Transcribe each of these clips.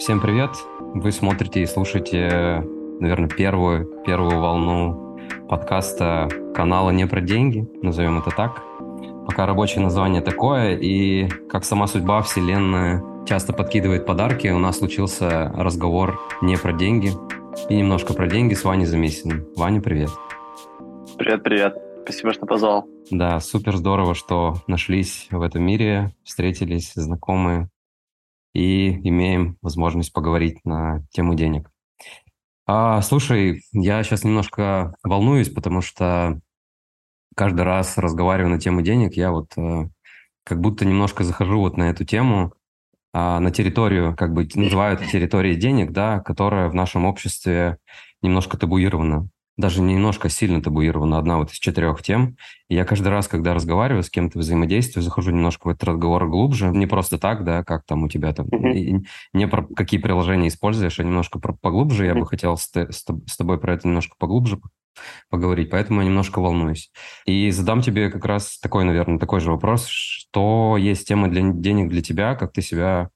Всем привет! Вы смотрите и слушаете, наверное, первую, первую волну подкаста канала «Не про деньги», назовем это так. Пока рабочее название такое, и как сама судьба, вселенная часто подкидывает подарки, у нас случился разговор не про деньги и немножко про деньги с Ваней Замесиным. Ваня, привет! Привет-привет! Спасибо, что позвал. Да, супер здорово, что нашлись в этом мире, встретились, знакомые и имеем возможность поговорить на тему денег. А, слушай, я сейчас немножко волнуюсь, потому что каждый раз разговариваю на тему денег, я вот э, как будто немножко захожу вот на эту тему, а, на территорию, как бы называют территорией денег, да, которая в нашем обществе немножко табуирована даже немножко сильно табуирована одна вот из четырех тем. И я каждый раз, когда разговариваю с кем-то взаимодействую, захожу немножко в этот разговор глубже. Не просто так, да, как там у тебя там, mm-hmm. не про какие приложения используешь, а немножко про, поглубже. Я mm-hmm. бы хотел с, с, с тобой про это немножко поглубже поговорить, поэтому я немножко волнуюсь. И задам тебе как раз такой, наверное, такой же вопрос. Что есть тема для денег для тебя? Как ты себя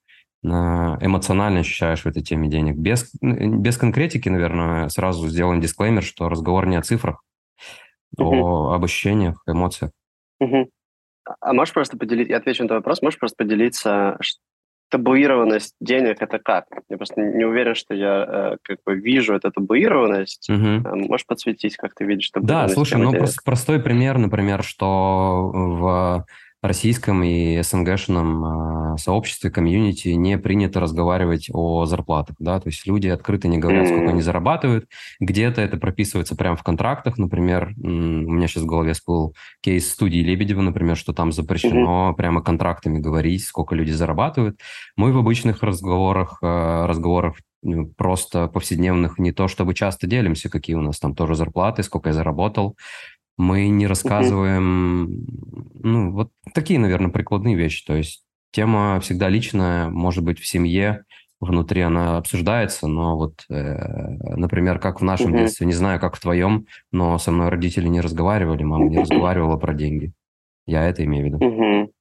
эмоционально ощущаешь в этой теме денег. Без, без конкретики, наверное, сразу сделаем дисклеймер, что разговор не о цифрах, uh-huh. а об ощущениях, эмоциях. Uh-huh. А можешь просто поделиться, я отвечу на этот вопрос, можешь просто поделиться, табуированность денег это как? Я просто не уверен, что я э, как бы вижу эту табуированность. Угу. Можешь подсветить, как ты видишь табуированность? Да, слушай, ну денег? простой пример, например, что в российском и СНГшном э, сообществе, комьюнити не принято разговаривать о зарплатах, да, то есть люди открыто не говорят, сколько они зарабатывают, где-то это прописывается прямо в контрактах, например, у меня сейчас в голове всплыл кейс студии Лебедева, например, что там запрещено mm-hmm. прямо контрактами говорить, сколько люди зарабатывают. Мы в обычных разговорах, э, разговорах ну, просто повседневных не то чтобы часто делимся, какие у нас там тоже зарплаты, сколько я заработал, мы не рассказываем, ну, вот такие, наверное, прикладные вещи. То есть тема всегда личная, может быть, в семье, внутри она обсуждается, но вот, э, например, как в нашем детстве, не знаю, как в твоем, но со мной родители не разговаривали, мама не разговаривала про деньги. Я это имею в виду. Угу.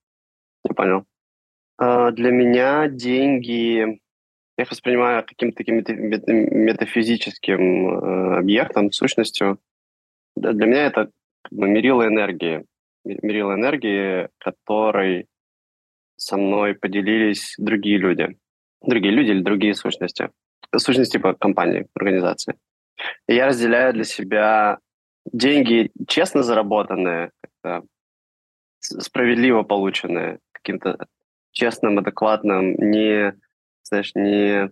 Я понял. А, для меня деньги, я их воспринимаю каким-то таким метафизическим э, объектом, сущностью. Для меня это бы мерила энергии, мерила энергии, которой со мной поделились другие люди. Другие люди или другие сущности. Сущности типа компании, организации. И я разделяю для себя деньги честно заработанные, справедливо полученные, каким-то честным, адекватным, не, знаешь, не,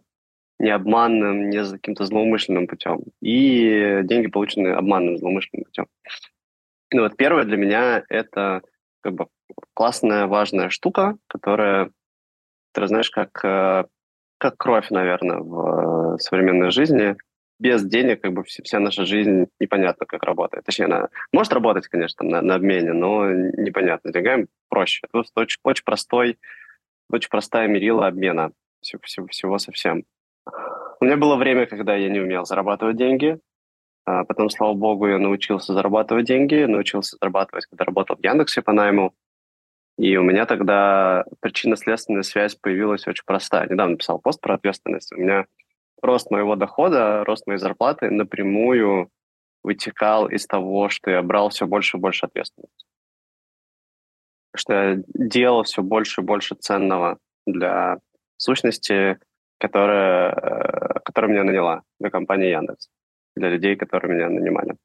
не обманным, не каким-то злоумышленным путем. И деньги, полученные обманным, злоумышленным путем. Ну вот первое для меня это как бы классная, важная штука, которая, ты знаешь, как, э, как кровь, наверное, в современной жизни. Без денег как бы вся наша жизнь непонятно, как работает. Точнее, она может работать, конечно, на, на обмене, но непонятно. С деньгами проще. Это очень, очень простой, очень простая мерила обмена всего, всего, всего совсем. У меня было время, когда я не умел зарабатывать деньги, потом, слава богу, я научился зарабатывать деньги, научился зарабатывать, когда работал в Яндексе по найму. И у меня тогда причинно-следственная связь появилась очень простая. Недавно писал пост про ответственность. У меня рост моего дохода, рост моей зарплаты напрямую вытекал из того, что я брал все больше и больше ответственности. Что я делал все больше и больше ценного для сущности, которая, э, которая меня наняла, для компании Яндекс для людей, которые меня нанимали.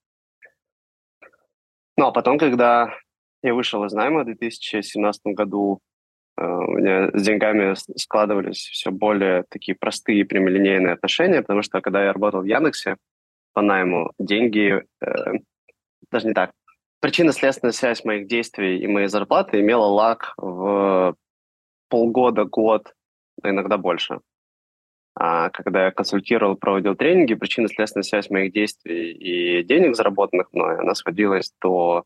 Ну, а потом, когда я вышел из найма в 2017 году, э, у меня с деньгами складывались все более такие простые прямолинейные отношения, потому что когда я работал в Яндексе по найму, деньги, э, даже не так, причинно-следственная связь моих действий и моей зарплаты имела лак в полгода, год, иногда больше. А когда я консультировал, проводил тренинги, причинно-следственная связь моих действий и денег, заработанных мной, она сводилась до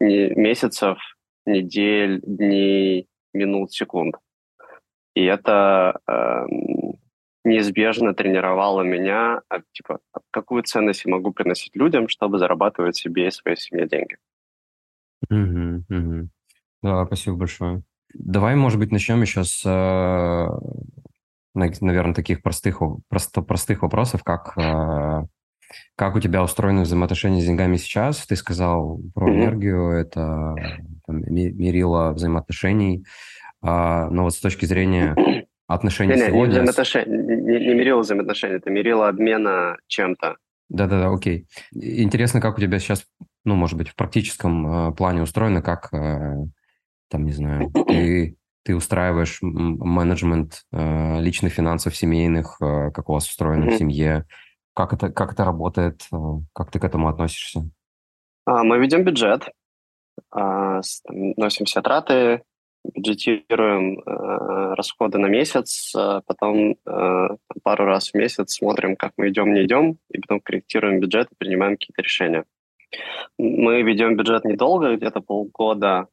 месяцев, недель, дней, минут, секунд. И это э, неизбежно тренировало меня, а, типа, какую ценность я могу приносить людям, чтобы зарабатывать себе и своей семье деньги. Угу, угу. Да, спасибо большое. Давай, может быть, начнем еще с наверное, таких простых, просто, простых вопросов, как э, как у тебя устроены взаимоотношения с деньгами сейчас? Ты сказал про энергию, это там, мерило взаимоотношений. А, но вот с точки зрения отношений не, сегодня... Не, взаимоотношения, не, не мерило взаимоотношений, это мерило обмена чем-то. Да-да-да, окей. Интересно, как у тебя сейчас, ну, может быть, в практическом э, плане устроено, как, э, там, не знаю, ты, ты устраиваешь менеджмент э, личных финансов семейных, э, как у вас устроено mm-hmm. в семье, как это, как это работает? Э, как ты к этому относишься? А, мы ведем бюджет, а, носим все траты, бюджетируем э, расходы на месяц, а потом э, пару раз в месяц смотрим, как мы идем, не идем, и потом корректируем бюджет и принимаем какие-то решения. Мы ведем бюджет недолго, где-то полгода,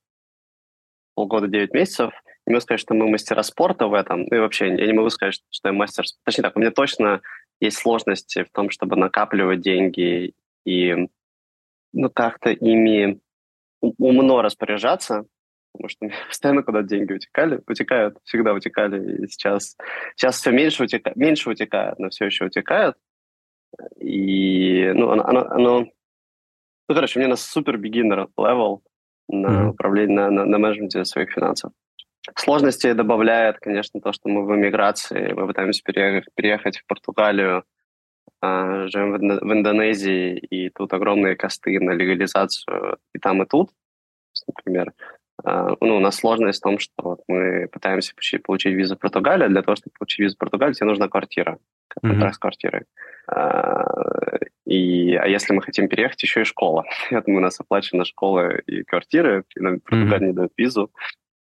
полгода, 9 месяцев. Не могу сказать, что мы мастера спорта в этом. И вообще, я не могу сказать, что я мастер... Точнее так, у меня точно есть сложности в том, чтобы накапливать деньги и ну, как-то ими умно распоряжаться, потому что постоянно куда деньги утекали, утекают, всегда утекали, и сейчас, сейчас все меньше, утека, меньше утекают, но все еще утекают. И, ну, оно, оно, оно ну, короче, у меня на супер beginner level на управлении, на, на, на менеджменте своих финансов. Сложности добавляет, конечно, то, что мы в эмиграции, мы пытаемся переехать, в Португалию, а, живем в Индонезии, и тут огромные косты на легализацию и там, и тут. Например, а, ну, у нас сложность в том, что вот мы пытаемся получить, получить визу в Португалию. Для того, чтобы получить визу в Португалию, тебе нужна квартира, контракт mm-hmm. с квартирой. А, и, а если мы хотим переехать, еще и школа. Я думаю, у нас оплачена школа и квартиры, и нам Португалия mm-hmm. не дает визу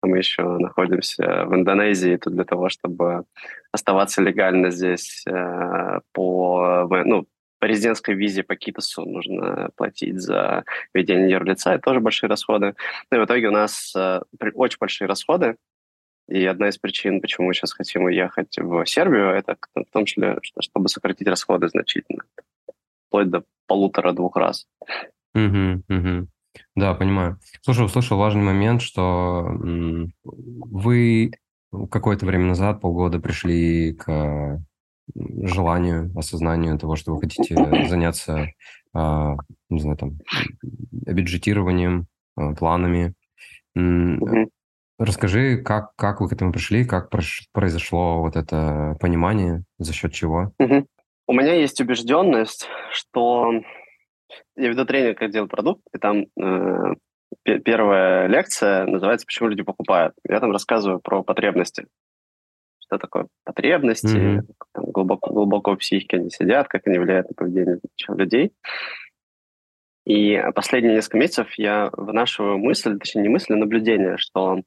мы еще находимся в Индонезии тут для того, чтобы оставаться легально здесь э, по, ну, по резидентской визе по КИТОСу нужно платить за ведение юрлица, это тоже большие расходы. Ну и в итоге у нас э, очень большие расходы, и одна из причин, почему мы сейчас хотим уехать в Сербию, это в том числе, чтобы сократить расходы значительно, вплоть до полутора-двух раз. Угу, угу. Да, понимаю. Слушай, услышал важный момент, что вы какое-то время назад, полгода, пришли к желанию, осознанию того, что вы хотите заняться, а, не знаю, там, бюджетированием, а, планами. Расскажи, как, как вы к этому пришли, как произошло вот это понимание, за счет чего? У меня есть убежденность, что я веду тренинг как делать продукт, и там э, первая лекция называется «Почему люди покупают?». Я там рассказываю про потребности. Что такое потребности, mm-hmm. там, глубоко, глубоко в психике они сидят, как они влияют на поведение людей. И последние несколько месяцев я вынашиваю мысль, точнее не мысль, а наблюдение, что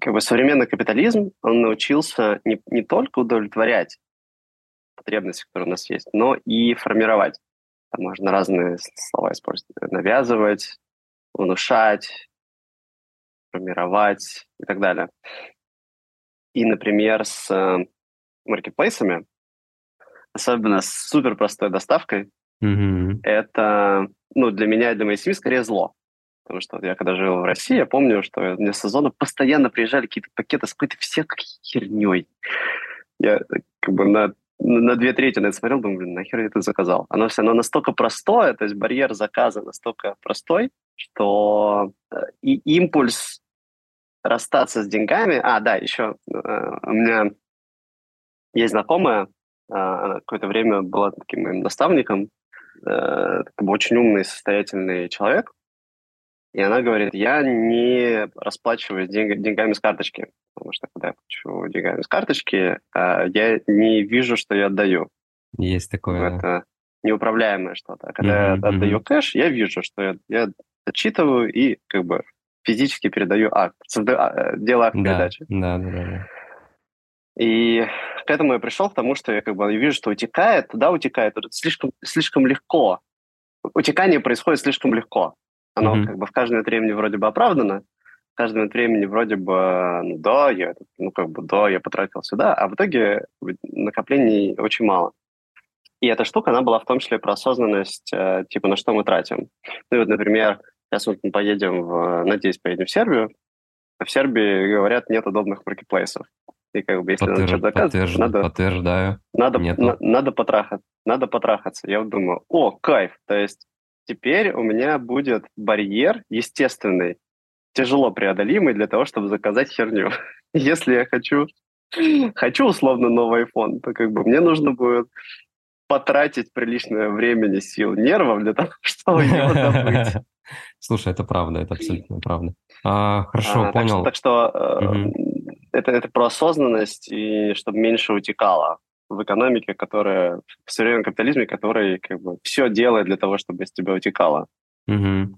как бы современный капитализм, он научился не, не только удовлетворять потребности, которые у нас есть, но и формировать. Там можно разные слова использовать. Навязывать, внушать, формировать и так далее. И, например, с э, маркетплейсами, особенно с супер простой доставкой, mm-hmm. это, ну, для меня и для моей семьи скорее зло. Потому что я когда жил в России, я помню, что мне с сезона постоянно приезжали какие-то пакеты с какой-то всякой херней. Я как бы на на две трети на это смотрел, думаю, блин, нахер я это заказал? Оно все, оно настолько простое, то есть барьер заказа настолько простой, что э, и импульс расстаться с деньгами... А, да, еще э, у меня есть знакомая, э, какое-то время была таким моим наставником, бы очень умный, состоятельный человек, и она говорит, я не расплачиваюсь деньг, деньгами с карточки, потому что когда я плачу деньгами с карточки, а, я не вижу, что я отдаю. Есть такое. Это неуправляемое что-то. А когда mm-hmm. я отдаю кэш, я вижу, что я, я отчитываю и как бы физически передаю акт, создаю, а, делаю акт да, передачи. Да, да, да, да. И к этому я пришел, потому что я как бы вижу, что утекает, туда утекает, слишком, слишком легко. Утекание происходит слишком легко. Оно mm-hmm. как бы в каждом времени вроде бы оправдано, в каждом времени вроде бы, ну да, я, ну как бы, да, я потратил сюда, а в итоге накоплений очень мало. И эта штука, она была в том числе про осознанность, э, типа, на что мы тратим. Ну вот, например, сейчас вот мы поедем, в, надеюсь, поедем в Сербию, а в Сербии, говорят, нет удобных маркетплейсов. И как бы если Подтвер... надо что-то доказывать, подтвержд... надо, Подтверждаю. надо, на- надо потрахаться, надо потрахаться. Я вот думаю, о, кайф, то есть теперь у меня будет барьер естественный, тяжело преодолимый для того, чтобы заказать херню. Если я хочу, хочу условно новый iPhone, то как бы мне нужно будет потратить приличное времени, сил, нервов для того, чтобы его добыть. Слушай, это правда, это абсолютно правда. А, хорошо, А, так что, понял. так что Мгм. это, это про осознанность и чтобы меньше утекало в экономике, которая в современном капитализме, который как бы все делает для того, чтобы из тебя утекало. Мгм.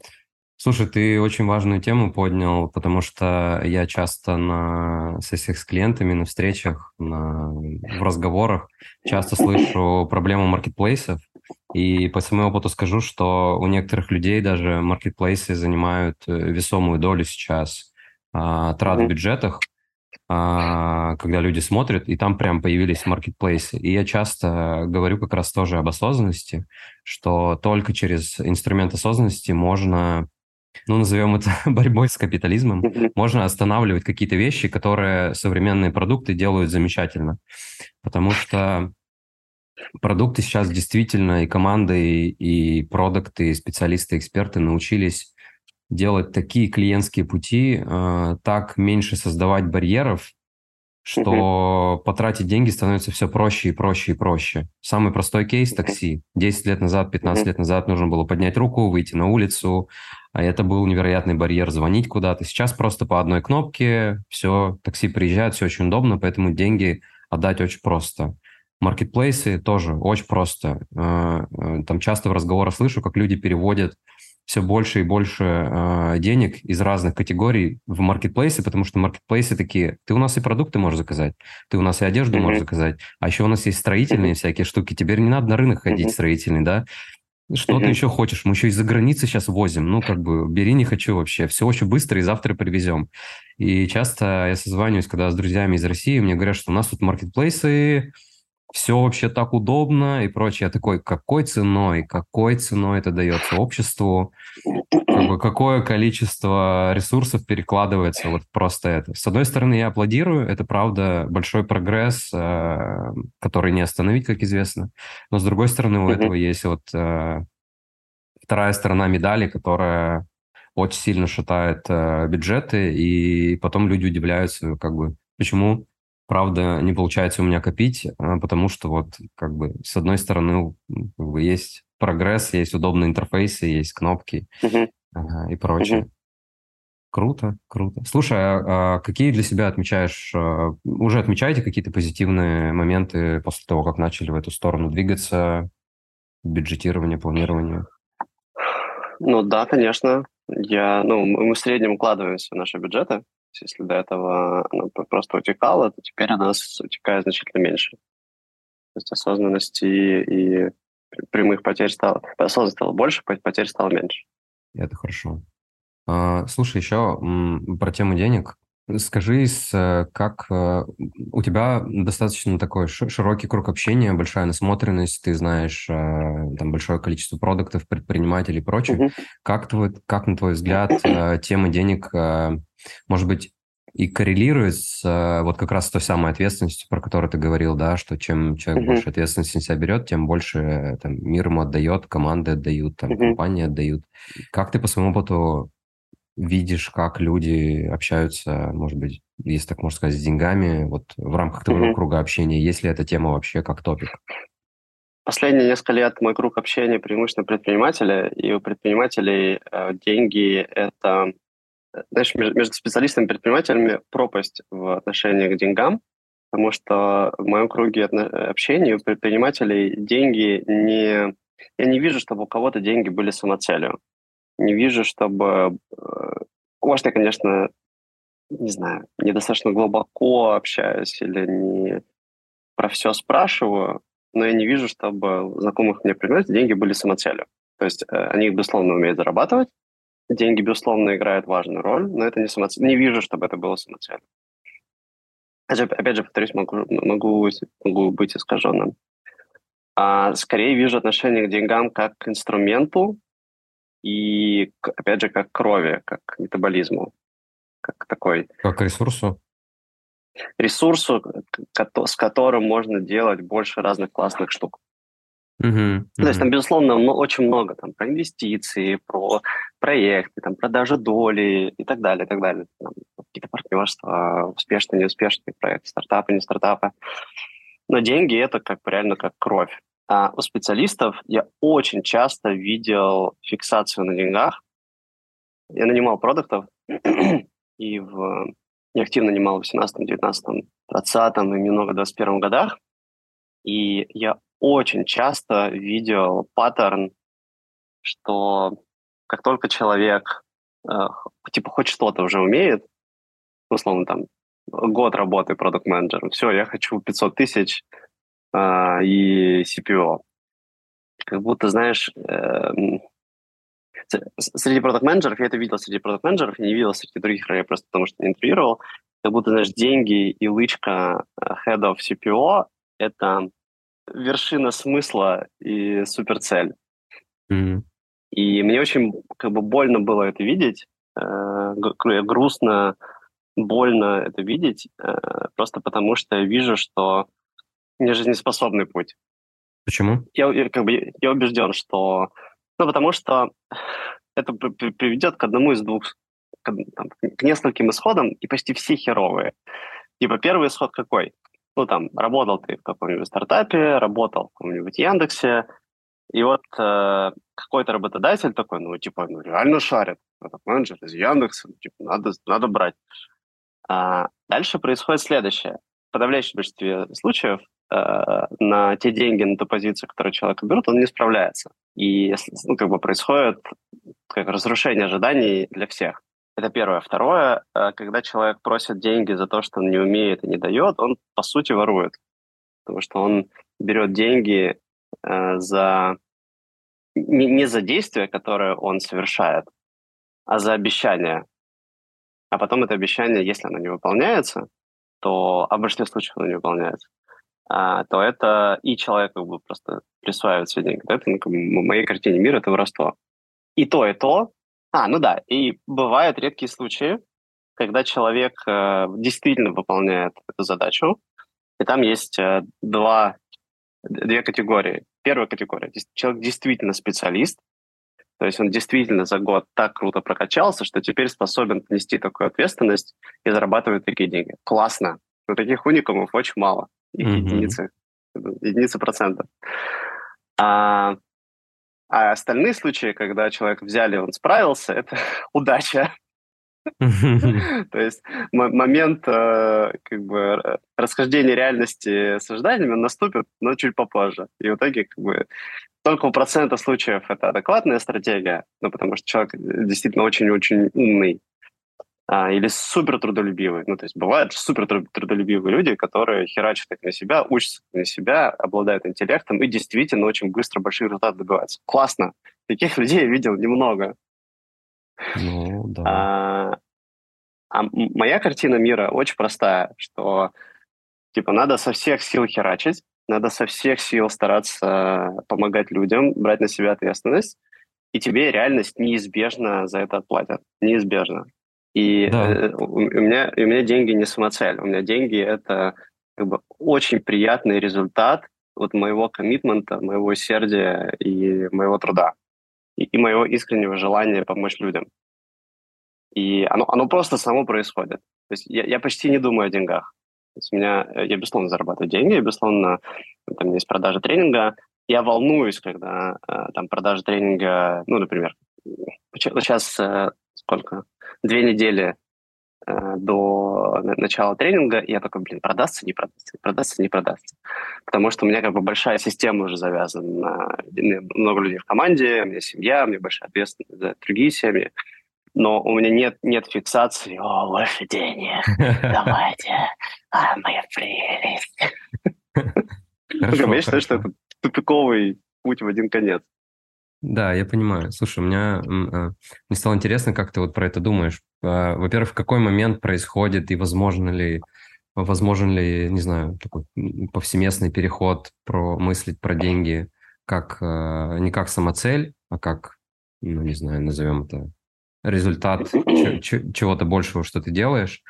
Слушай, ты очень важную тему поднял, потому что я часто на сессиях с клиентами, на встречах, на, в разговорах часто слышу проблему маркетплейсов. И по своему опыту скажу, что у некоторых людей даже маркетплейсы занимают э, весомую долю сейчас а, трат в бюджетах, когда люди смотрят, и там прям появились маркетплейсы. И я часто говорю как раз тоже об осознанности, что только через инструмент осознанности можно, ну, назовем это борьбой с капитализмом, можно останавливать какие-то вещи, которые современные продукты делают замечательно. Потому что продукты сейчас действительно и команды, и продукты, и специалисты, эксперты научились делать такие клиентские пути, э, так меньше создавать барьеров, что потратить деньги становится все проще и проще и проще. Самый простой кейс – такси. 10 лет назад, 15 Мгм. лет назад нужно было поднять руку, выйти на улицу, а это был невероятный барьер звонить куда-то. Сейчас просто по одной кнопке все, такси приезжает, все очень удобно, поэтому деньги отдать очень просто. Маркетплейсы тоже очень просто. Э, э, Там часто в разговорах слышу, как люди переводят все больше и больше э, денег из разных категорий в маркетплейсы, потому что маркетплейсы такие, ты у нас и продукты можешь заказать, ты у нас и одежду Мгм. можешь заказать, а еще у нас есть строительные всякие штуки, теперь не надо на рынок ходить Мгм. строительный, да? Что ты Мгм. еще хочешь? Мы еще из-за границы сейчас возим. Ну, как бы, бери, не хочу вообще. Все очень быстро, и завтра привезем. И часто я созваниваюсь, когда с друзьями из России, мне говорят, что у нас тут маркетплейсы, все вообще так удобно и прочее. Я такой, какой ценой, какой ценой это дается обществу? Как бы, какое количество ресурсов перекладывается вот просто это. С одной стороны, я аплодирую, это правда большой прогресс, э, который не остановить, как известно. Но с другой стороны, у этого есть вот э, вторая сторона медали, которая очень сильно шатает э, бюджеты, и потом люди удивляются, как бы, почему, правда, не получается у меня копить, а, потому что вот, как бы, с одной стороны, как бы, есть прогресс, есть удобные интерфейсы, есть кнопки ага, и прочее. Круто, круто. Слушай, а, а какие для себя отмечаешь, а, уже отмечаете какие-то позитивные моменты после того, как начали в эту сторону двигаться, бюджетирование, планирование? Ну да, конечно. Я, ну, мы в среднем укладываемся в наши бюджеты. Если до этого оно п- просто утекало, то теперь у нас утекает значительно меньше. То есть осознанности и пр- прямых потерь стало... Осознанности стало больше, по- потерь стало меньше. Это хорошо. А, Слушай, еще про тему денег. Скажи, с, э, как э, у тебя достаточно такой ши- широкий круг общения, большая насмотренность, ты знаешь э, там большое количество продуктов, предпринимателей и прочее. Мгм. Как, твой, как на твой взгляд, тема денег, может быть, и коррелирует с вот как раз той самой ответственностью, про которую ты говорил, да, что чем человек Мгм. больше ответственности на себя берет, тем больше там, мир ему отдает, команды отдают, там, Мгм. компании отдают. Как ты по своему опыту видишь, как люди общаются, может быть, если так можно сказать, с деньгами, вот в рамках твоего Мгм. круга общения, есть ли эта тема вообще как топик? Последние несколько лет мой круг общения преимущественно предприниматели, и у предпринимателей э, деньги – это, э, знаешь, между, специалистами и предпринимателями пропасть в отношении к деньгам, потому что в моем круге отно- общения у предпринимателей деньги не... Я не вижу, чтобы у кого-то деньги были самоцелью. Не вижу, чтобы... э, Может, я, конечно, не знаю, недостаточно глубоко общаюсь или не про все спрашиваю, но я не вижу, чтобы знакомых мне предпринимателей деньги были самоцелью. То есть э, они, безусловно, умеют зарабатывать, деньги, безусловно, играют важную роль, но это не самоцель. Не вижу, чтобы это было самоцелью. Опять же, повторюсь, могу, могу, могу быть искаженным. А скорее вижу отношение к деньгам как к инструменту и, опять же, как крови, как метаболизму, как такой Как ресурсу? ресурсу, с которым можно делать больше разных классных штук. Uh-huh, То есть там, безусловно, очень много там про инвестиции, про проекты, там продажа доли и так далее, и так далее. Там, какие-то партнерства, успешные, неуспешные проекты, стартапы, не стартапы. Но деньги это как реально как кровь. А у специалистов я очень часто видел фиксацию на деньгах. Я нанимал продуктов и в я активно нанимал в 18, 19, 20 и немного в 21 годах. И я очень часто видел паттерн, что как только человек э, типа хоть что-то уже умеет, условно там год работы продукт менеджером все, я хочу 500 тысяч э, и CPO. Как будто, знаешь, э, среди продукт менеджеров я это видел среди продукт менеджеров я не видел среди других ролей, просто потому что не интервьюировал, как будто, знаешь, деньги и лычка э, head of CPO — это вершина смысла и суперцель. Mm-hmm. И мне очень как бы больно было это видеть, э, грустно, больно это видеть, э, просто потому что я вижу, что не жизнеспособный путь. Почему? Я, я, как бы, я убежден, что... Ну, потому что это приведет к одному из двух... К, там, к нескольким исходам, и почти все херовые. Типа первый исход какой? ну, там, работал ты в каком-нибудь стартапе, работал в каком-нибудь Яндексе, и вот э, какой-то работодатель такой, ну, типа, ну, реально шарит, этот менеджер из Яндекса, ну, типа, надо, надо брать. А дальше происходит следующее. В подавляющем большинстве случаев на те деньги, на ту позицию, которую человек берет, он не справляется. И, ну, как бы происходит как разрушение ожиданий для всех. Это первое. Второе, э, когда человек просит деньги за то, что он не умеет и не дает, он, по сути, ворует. Потому что он берет деньги э, за не, не за действие, которое он совершает, а за обещание. А потом это обещание, если оно не выполняется, то в большинстве случаев оно не выполняется, а, то это и человек как бы просто присваивает все деньги. Это ну, как бы, в моей картине мира это воровство. И то, и то а, ну да, и бывают редкие случаи, когда человек э, действительно выполняет эту задачу, и там есть э, два, две категории. Первая категория – человек действительно специалист, то есть он действительно за год так круто прокачался, что теперь способен нести такую ответственность и зарабатывать такие деньги. Классно. Но таких уникумов очень мало. Их mm-hmm. единицы, единицы процентов. А а остальные случаи, когда человек взяли, он справился, это удача. То есть момент э, как бы расхождения реальности с ожиданиями наступит, но чуть попозже. И в итоге как бы только у процента случаев это адекватная стратегия, ну, потому что человек действительно очень-очень умный, или супер трудолюбивые. Ну, то есть бывают супер трудолюбивые люди, которые херачат их на себя, учатся на себя, обладают интеллектом и действительно очень быстро большие результаты добиваются. Классно. Таких людей я видел немного. Ну, да. А, а моя картина мира очень простая, что типа надо со всех сил херачить, надо со всех сил стараться помогать людям, брать на себя ответственность, и тебе реальность неизбежно за это отплатят. Неизбежно. И да. э, у, меня, у меня деньги не самоцель. У меня деньги — это как бы очень приятный результат вот моего коммитмента, моего усердия и моего труда. И, и моего искреннего желания помочь людям. И оно, оно просто само происходит. То есть я, я почти не думаю о деньгах. То есть у меня, э, я, безусловно, зарабатываю деньги, я, безусловно, там есть продажа тренинга. Я волнуюсь, когда э, там продажа тренинга, ну, например, сейчас сколько? две недели э, до начала тренинга, и я такой, блин, продастся, не продастся, продастся, не продастся. Потому что у меня как бы большая система уже завязана. Много людей в команде, у меня семья, у меня большая ответственность за другие семьи. Но у меня нет, нет фиксации, о, больше денег, давайте, а, моя прелесть. Я считаю, что это тупиковый путь в один конец. Да, я понимаю. Слушай, у меня а, мне стало интересно, как ты вот про это думаешь. А, во-первых, в какой момент происходит и возможно ли, возможен ли, не знаю, такой повсеместный переход про мыслить про деньги как а, не как самоцель, а как, ну не знаю, назовем это результат чего-то большего, что ты делаешь.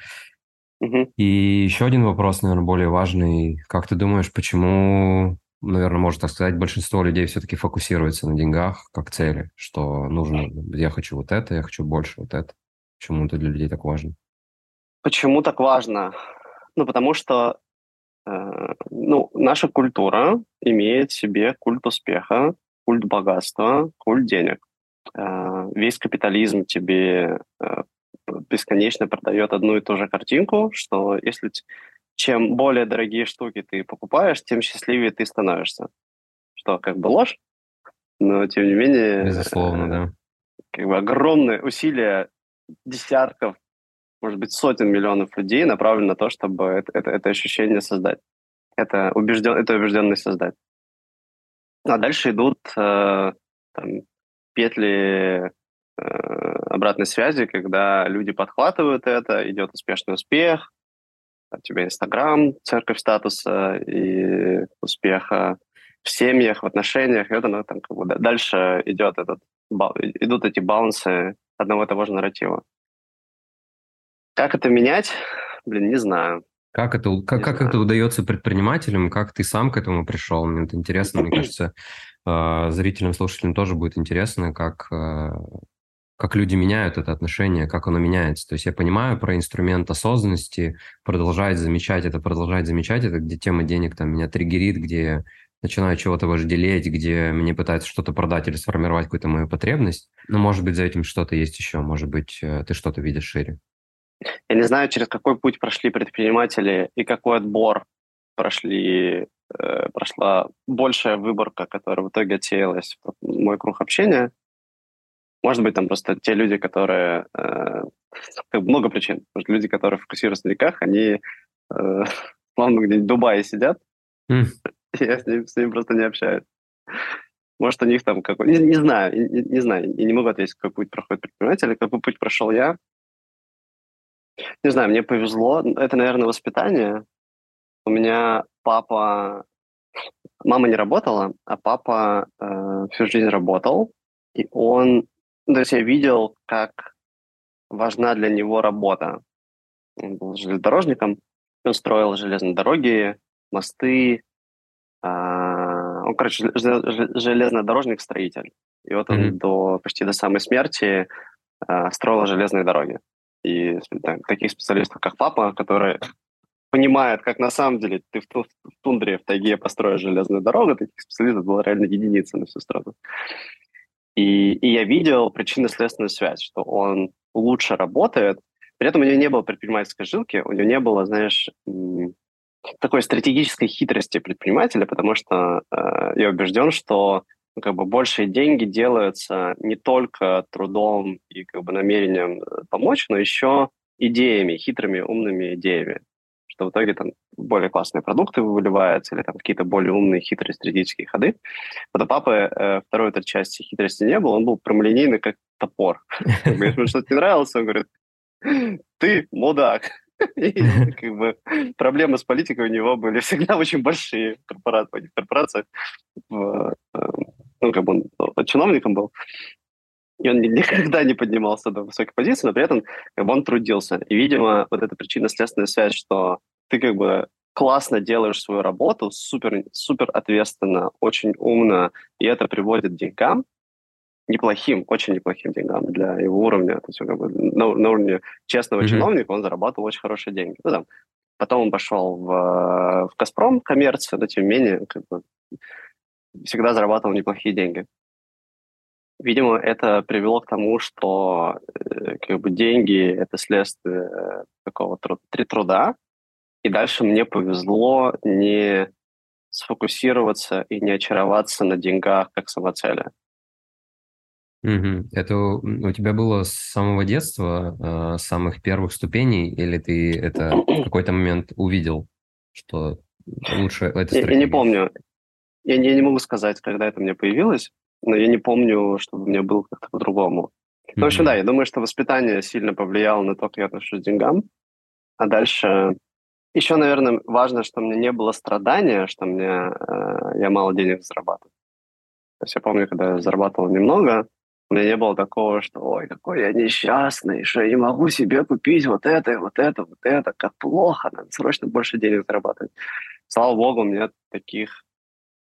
И еще один вопрос, наверное, более важный. Как ты думаешь, почему, наверное, можно так сказать, большинство людей все-таки фокусируется на деньгах как цели, что нужно, я хочу вот это, я хочу больше вот это. Почему это для людей так важно? Почему так важно? Ну, потому что э, ну, наша культура имеет в себе культ успеха, культ богатства, культ денег. Э, весь капитализм тебе э, бесконечно продает одну и ту же картинку, что если чем более дорогие штуки ты покупаешь, тем счастливее ты становишься. Что как бы ложь, но тем не менее... Безусловно, да. Как бы огромные усилия десятков, может быть, сотен миллионов людей направлены на то, чтобы это, это, это ощущение создать. Это, убежден, это убежденность создать. А дальше идут э, там, петли э, обратной связи, когда люди подхватывают это, идет успешный успех, у тебя Инстаграм, церковь статуса и успеха в семьях, в отношениях, и это ну, там, как бы, дальше идет этот, идут эти баунсы одного и того же нарратива. Как это менять? Блин, не знаю. Как это, как, как это удается предпринимателям? Как ты сам к этому пришел? Мне это интересно. Мне кажется, э, зрителям, слушателям тоже будет интересно, как, э, как люди меняют это отношение, как оно меняется. То есть я понимаю про инструмент осознанности, продолжать замечать это, продолжать замечать это, где тема денег там меня триггерит, где начинаю чего-то вожделеть, где мне пытаются что-то продать или сформировать какую-то мою потребность. Но, может быть, за этим что-то есть еще. Может быть, э, ты что-то видишь шире. Я не знаю, через какой путь прошли предприниматели и какой отбор прошли, э, прошла большая выборка, которая в итоге отсеялась в мой круг общения. Может быть, там просто те люди, которые... Э, много причин. Может, люди, которые фокусируются на реках, они э, словно где-нибудь в Дубае сидят, mm. я с ними, с ними просто не общаюсь. Может, у них там какой... Не, не знаю, не, не знаю. Я не могу ответить, какой путь проходит предприниматель, какой путь прошел я. Не знаю, мне повезло. Это, наверное, воспитание. У меня папа... Мама не работала, а папа э, всю жизнь работал. И он... То есть я видел, как важна для него работа. Он был железнодорожником, он строил железные дороги, мосты. Э, он, короче, железнодорожник-строитель. И вот он mm-hmm. до почти до самой смерти э, строил железные дороги. И там, таких специалистов, как папа, которые понимают, как на самом деле ты в, в тундре, в тайге построишь железную дорогу, таких специалистов было реально единица на всю страну. И, и я видел причинно-следственную связь, что он лучше работает, при этом у него не было предпринимательской жилки, у него не было, знаешь, такой стратегической хитрости предпринимателя, потому что э, я убежден, что ну, как бы большие деньги делаются не только трудом и как бы намерением э, помочь, но еще идеями, хитрыми, умными идеями, что в итоге там более классные продукты выливаются или там какие-то более умные, хитрые стратегические ходы. Вот у папы э, второй этой части хитрости не было, он был прямолинейный, как топор. Если что-то не нравилось, он говорит, ты мудак. И, как бы, проблемы с политикой у него были всегда очень большие в корпорациях, в, э, ну, как бы он э, чиновником был, и он никогда не поднимался до высокой позиции, но при этом как бы он трудился. И, видимо, вот эта причинно-следственная связь, что ты как бы классно делаешь свою работу, супер, супер ответственно, очень умно, и это приводит к деньгам, неплохим, очень неплохим деньгам для его уровня. То есть, как бы, на, на уровне честного mm-hmm. чиновника он зарабатывал очень хорошие деньги. Ну, там, потом он пошел в, в Газпром коммерцию, но тем не менее как бы, всегда зарабатывал неплохие деньги. Видимо, это привело к тому, что э, как бы деньги — это следствие такого труд, труда, и дальше мне повезло не сфокусироваться и не очароваться на деньгах как самоцели. Угу. Это у тебя было с самого детства, э, с самых первых ступеней, или ты это в какой-то момент увидел, что лучше это я, я не помню. Я, я не могу сказать, когда это мне появилось, но я не помню, чтобы у меня было как-то по-другому. Mm-hmm. Ну, в общем, да, я думаю, что воспитание сильно повлияло на то, как я отношусь к деньгам. А дальше еще, наверное, важно, что мне не было страдания, что мне э, я мало денег зарабатываю. То есть я помню, когда я зарабатывал немного, У меня не было такого, что ой, какой я несчастный, что я не могу себе купить вот это, вот это, вот это, как плохо, надо срочно больше денег зарабатывать. Слава богу, у меня таких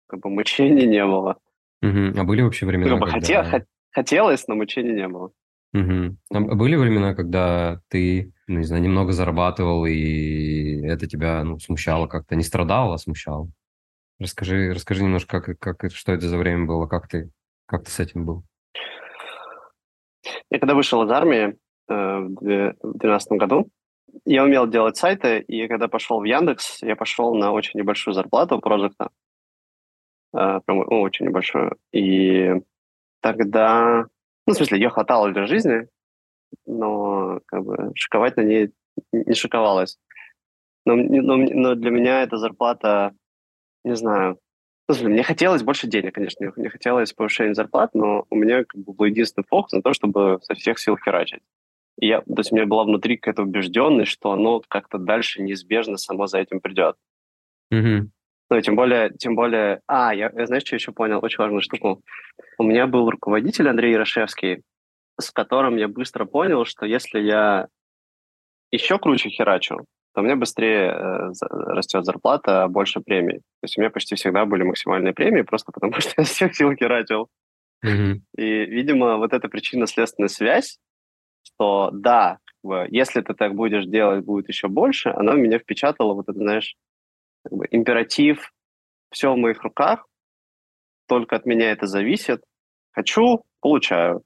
как бы мучений не было. Угу. А были вообще времена, бы когда... хотел, хотелось, но мучений не было. Угу. А были времена, когда ты, ну, не знаю, немного зарабатывал, и это тебя, ну, смущало как-то, не страдало, а смущало? Расскажи, расскажи немножко, как, как, что это за время было, как ты, как ты с этим был? Я когда вышел из армии э, в 2012 году, я умел делать сайты, и когда пошел в Яндекс, я пошел на очень небольшую зарплату проекта, прям ну, очень небольшую. И тогда, ну, в смысле, ее хватало для жизни, но как бы шиковать на ней не шиковалось. Но, но, но для меня эта зарплата, не знаю, Слушай, мне хотелось больше денег, конечно, мне хотелось повышения зарплат, но у меня как бы был единственный фокус на то, чтобы со всех сил херачить. И я, то есть у меня была внутри какая-то убежденность, что оно как-то дальше неизбежно само за этим придет. Mm-hmm. Ну, тем более, тем более... А, я, я знаешь, что еще понял? Очень важную штуку. У меня был руководитель Андрей Ярошевский, с которым я быстро понял, что если я еще круче херачу, то меня быстрее э, растет зарплата, больше премий. То есть у меня почти всегда были максимальные премии, просто потому что я всех сил херачил. Mm-hmm. И, видимо, вот эта причинно-следственная связь, что да, если ты так будешь делать, будет еще больше, она меня впечатала вот это, знаешь, как бы императив, все в моих руках, только от меня это зависит. Хочу, получаю.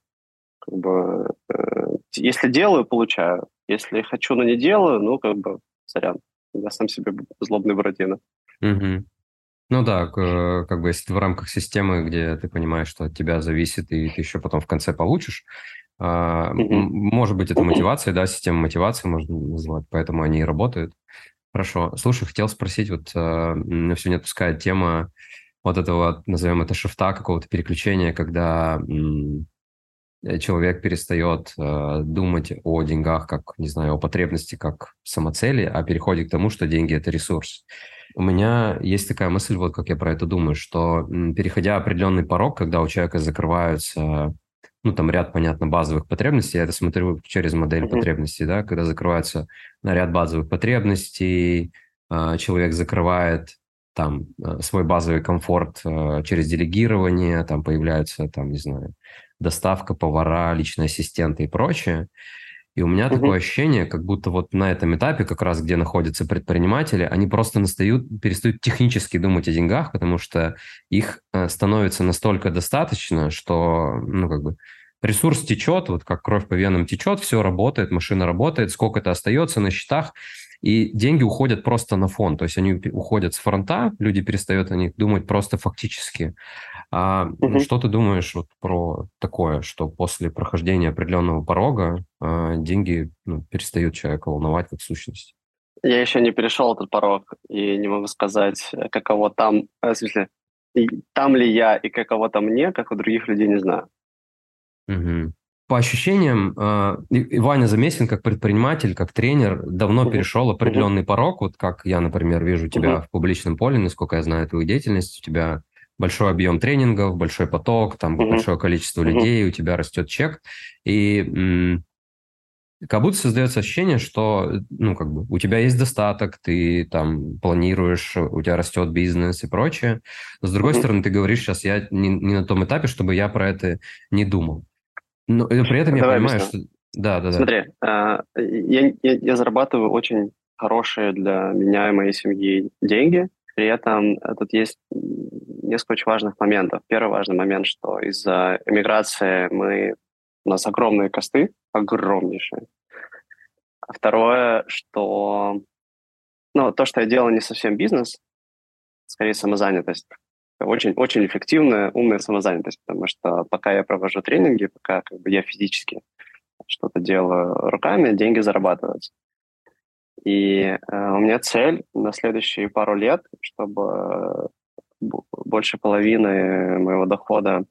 Как бы, э, если делаю, получаю. Если хочу, но не делаю, ну, как бы, сорян, я сам себе злобный Буратино. Угу. Ну да, как бы если ты в рамках системы, где ты понимаешь, что от тебя зависит, и ты еще потом в конце получишь, mm-hmm. может быть, это мотивация, да, система мотивации можно назвать, поэтому они и работают. Хорошо. Слушай, хотел спросить, вот а, на все не отпускает тема вот этого, назовем это шифта, какого-то переключения, когда Э, человек перестает э, думать о деньгах как, не знаю, о потребности как самоцели, а переходит к тому, что деньги – это ресурс. У меня есть такая мысль, вот как я про это думаю, что переходя определенный порог, когда у человека закрываются, ну, там ряд, понятно, базовых потребностей, я это смотрю через модель mm-hmm. потребностей, да, когда закрывается на ряд базовых потребностей, э, человек закрывает там э, свой базовый комфорт э, через делегирование, там появляются, там, не знаю, доставка, повара, личные ассистенты и прочее. И у меня угу. такое ощущение, как будто вот на этом этапе, как раз где находятся предприниматели, они просто настают, перестают технически думать о деньгах, потому что их э, становится настолько достаточно, что, ну, как бы, ресурс течет, вот как кровь по венам течет, все работает, машина работает, сколько-то остается на счетах, и деньги уходят просто на фон, то есть они уходят с фронта, люди перестают о них думать просто фактически. А угу. что ты думаешь вот про такое, что после прохождения определенного порога а, деньги ну, перестают человека волновать как сущность? Я еще не перешел этот порог и не могу сказать, каково там, э, в смысле, там ли я и каково там мне, как у других людей, не знаю. Угу по ощущениям, э, Ваня Замесин как предприниматель, как тренер, давно uh-huh. перешел определенный uh-huh. порог. Вот как я, например, вижу тебя uh-huh. в публичном поле, насколько я знаю твою деятельность, у тебя большой объем тренингов, большой поток, там uh-huh. большое количество uh-huh. людей, у тебя растет чек. И как будто создается ощущение, что, ну, как бы, у тебя есть достаток, ты там планируешь, у тебя растет бизнес и прочее. Но, с другой uh-huh. стороны, ты говоришь сейчас, я не, не на том этапе, чтобы я про это не думал. Но при этом я Давай понимаю, объясню. что... Да, да, да. Смотри, а, я, я, я зарабатываю очень хорошие для меня и моей семьи деньги. При этом тут есть несколько очень важных моментов. Первый важный момент, что из-за эмиграции мы, у нас огромные косты, огромнейшие. А второе, что ну, то, что я делаю, не совсем бизнес, скорее самозанятость очень, очень эффективная, умная самозанятость, потому что пока я провожу тренинги, пока как бы, я физически что-то делаю руками, деньги зарабатываются. И э, у меня цель на следующие пару лет, чтобы больше половины моего дохода,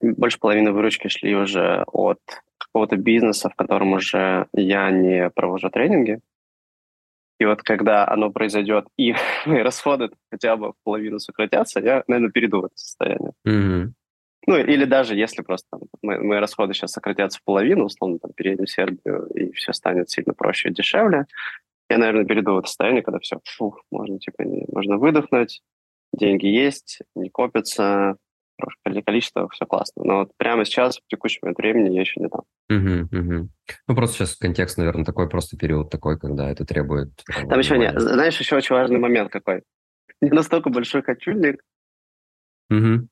больше половины выручки шли уже от какого-то бизнеса, в котором уже я не провожу тренинги, и вот когда оно произойдет, и мои расходы хотя бы в половину сократятся, я, наверное, перейду в это состояние. Mm-hmm. Ну, или даже если просто там, мы, мои расходы сейчас сократятся в половину, условно, там, переедем в Сербию, и все станет сильно проще и дешевле, я, наверное, перейду в это состояние, когда все, фух, можно, типа, не, можно выдохнуть, деньги есть, не копятся, количество, все классно. Но вот прямо сейчас, в текущий момент времени, я еще не там. Угу, угу. Ну, просто сейчас контекст, наверное, такой, просто период такой, когда это требует... Там, там еще нет. Знаешь, еще очень важный момент какой. Не настолько большой кочульник. Угу.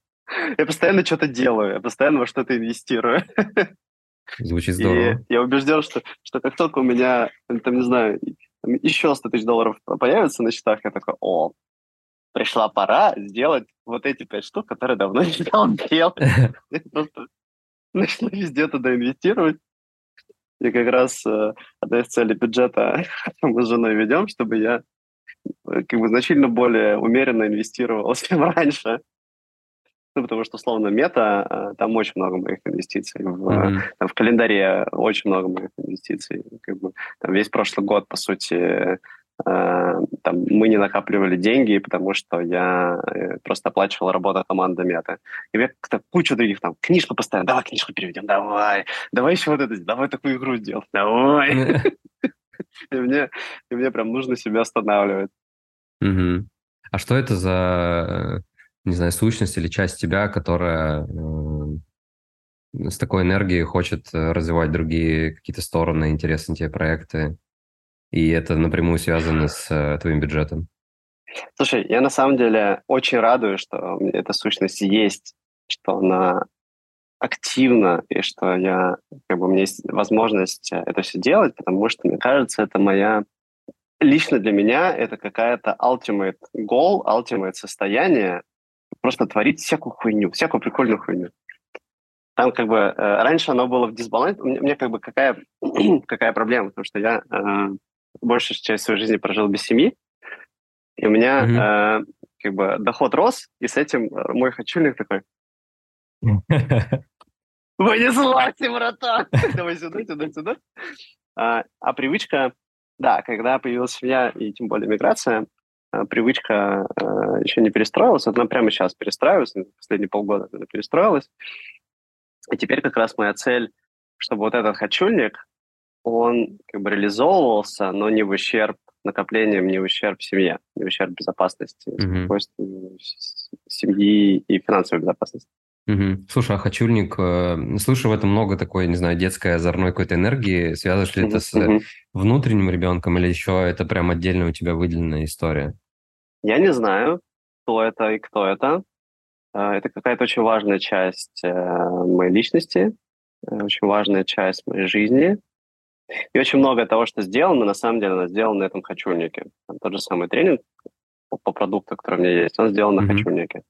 Я постоянно что-то делаю, я постоянно во что-то инвестирую. Звучит здорово. И я убежден, что, что как только у меня, там, не знаю, еще 100 тысяч долларов появится на счетах, я такой, о, пришла пора сделать вот эти пять штук, которые давно не стал делать. Просто начала везде туда инвестировать. И как раз э, одна из целей бюджета мы с женой ведем, чтобы я э, как бы значительно более умеренно инвестировал, чем раньше. Ну, потому что, условно, мета, э, там очень много моих инвестиций. В, mm-hmm. там, в календаре очень много моих инвестиций. Как бы, там весь прошлый год, по сути, там, мы не накапливали деньги, потому что я э, просто оплачивал работу команды Мета. И я как-то кучу других там, книжку постоянно, давай книжку переведем, давай, давай еще вот это, давай такую игру сделать, давай. И мне, и мне прям нужно себя останавливать. А что это за, не знаю, сущность или часть тебя, которая э, с такой энергией хочет развивать другие какие-то стороны, интересные тебе проекты? И это напрямую связано с э, твоим бюджетом. Слушай, я на самом деле очень радуюсь, что эта сущность есть, что она активна, и что я, как бы, у меня есть возможность э, это все делать, потому что, мне кажется, это моя... Лично для меня это какая-то ultimate goal, ultimate состояние, просто творить всякую хуйню, всякую прикольную хуйню. Там как бы э, раньше оно было в дисбалансе. У меня, у меня как бы какая, какая проблема, потому что я э, большую часть своей жизни прожил без семьи, и у меня mm-hmm. э, как бы доход рос, и с этим э, мой хочульник такой... Вынеслась, братан! Давай сюда, сюда, сюда. А, а привычка, да, когда появилась семья и тем более миграция, а, привычка э, еще не перестроилась, она прямо сейчас перестраивается, последние полгода она перестроилась. И теперь как раз моя цель, чтобы вот этот хочульник, он как бы реализовывался, но не в ущерб накоплениям, не в ущерб семье, не в ущерб безопасности, mm-hmm. спокойствию семьи и финансовой безопасности. Угу. Слушай, а Хачульник, э, слышу в этом много такой, не знаю, детской озорной какой-то энергии. Связываешь ли это с угу. внутренним ребенком или еще это прям отдельно у тебя выделенная история? Я не знаю, кто это и кто это. Э, это какая-то очень важная часть э, моей личности, очень важная часть моей жизни. И очень много того, что сделано, на самом деле, оно сделано на этом хочульнике. Там тот же самый тренинг по, по продукту, который у меня есть, он сделан mm-hmm. на хочульнике.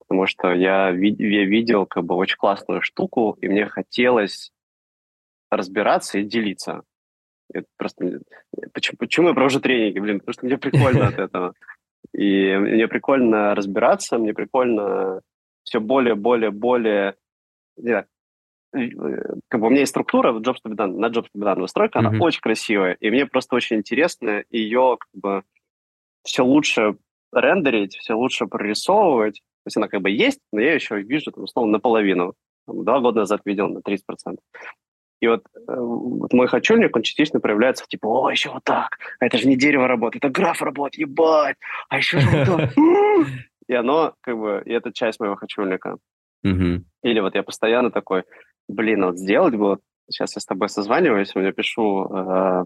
Потому что я, я видел как бы очень классную штуку, и мне хотелось разбираться и делиться. Это просто... Почему, почему я провожу тренинги? Блин, потому что мне прикольно от этого. И мне прикольно разбираться, мне прикольно все более, более, более как бы у меня есть структура Jobs to be done, на Jobs to be done настройка, mm-hmm. она очень красивая, и мне просто очень интересно ее как бы все лучше рендерить, все лучше прорисовывать. То есть она как бы есть, но я еще вижу, там, условно, наполовину. Там, два года назад видел на 30%. И вот, э, вот мой хочульник, он частично проявляется типа, о, еще вот так, а это же не дерево работает, это граф работает, ебать, а еще же вот так. И оно, как бы, и это часть моего хочульника. Или вот я постоянно такой, блин, вот сделать бы, вот сейчас я с тобой созваниваюсь, у меня пишу, э,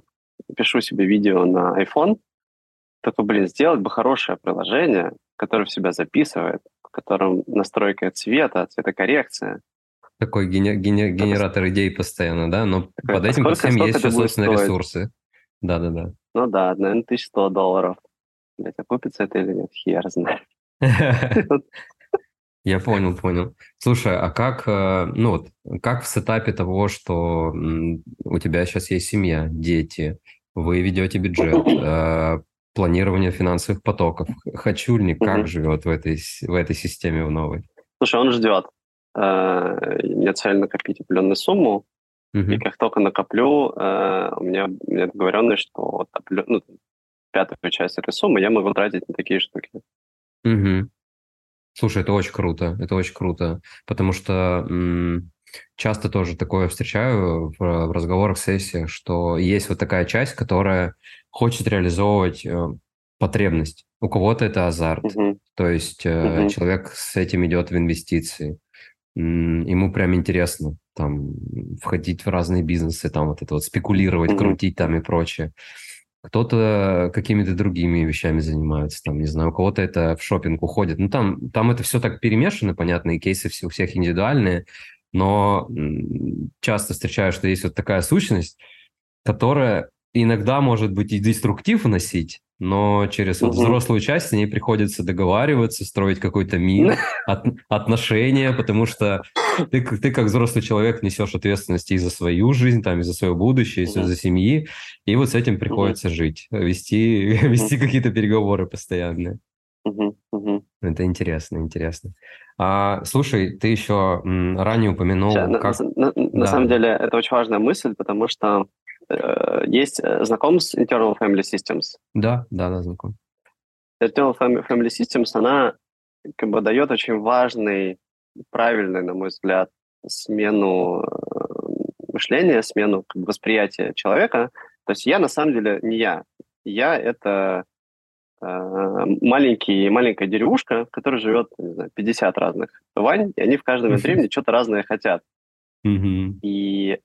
пишу себе видео на iPhone, такой, блин, сделать бы хорошее приложение, которое в себя записывает, в котором настройка цвета, цветокоррекция. Такой гене- гене- генератор идей постоянно, да? Но такой, под этим а сколько, всем есть еще, собственно, стоить? ресурсы. Да-да-да. Ну да, наверное, 1100 долларов. Блять, окупится это или нет, хер знает. Я понял, понял. Слушай, а как, э, ну вот, как в сетапе того, что у тебя сейчас есть семья, дети, вы ведете бюджет, э, планирование финансовых потоков, Хачульник как живет в этой, в этой системе в новой? Слушай, он ждет. Э, мне цель накопить определенную сумму, и как только накоплю, у меня, у меня договоренность, что вот, ну, пятую часть этой суммы я могу тратить на такие штуки. Слушай, это очень круто, это очень круто, потому что м, часто тоже такое встречаю в, в разговорах, сессиях, что есть вот такая часть, которая хочет реализовывать э, потребность. У кого-то это азарт, Мгм. то есть э, Мгм. человек с этим идет в инвестиции. М, Ему прям интересно там входить в разные бизнесы, там вот это вот спекулировать, Мгм. крутить там и прочее. Кто-то какими-то другими вещами занимается, там, не знаю, у кого-то это в шопинг уходит. Ну, там, там это все так перемешано, понятно, и кейсы все, у всех индивидуальные, но часто встречаю, что есть вот такая сущность, которая иногда может быть и деструктив вносить, но через вот Мгм. взрослую часть с ней приходится договариваться, строить какой-то мир, от- отношения, потому что ты, ты как взрослый человек несешь ответственность и за свою жизнь, там, и за свое будущее, и Мгм. за семьи, и вот с этим приходится жить, вести, вести какие-то переговоры постоянные. Мгм. Мгм. Это интересно, интересно. А, слушай, ты еще ранее упомянул, на, на как... на- на Да, самом деле это очень важная мысль, потому что есть э, знаком с Internal Family Systems. да, да, да, знаком. Internal Fam- Family Systems, она как бы дает очень важный, правильный, на мой взгляд, смену э, мышления, смену как бы, восприятия человека. То есть я на самом деле не я. Я это э, маленький, маленькая деревушка, в которой живет, не знаю, 50 разных Вань, и они в каждом времени что-то разное хотят. Мгм. И, э,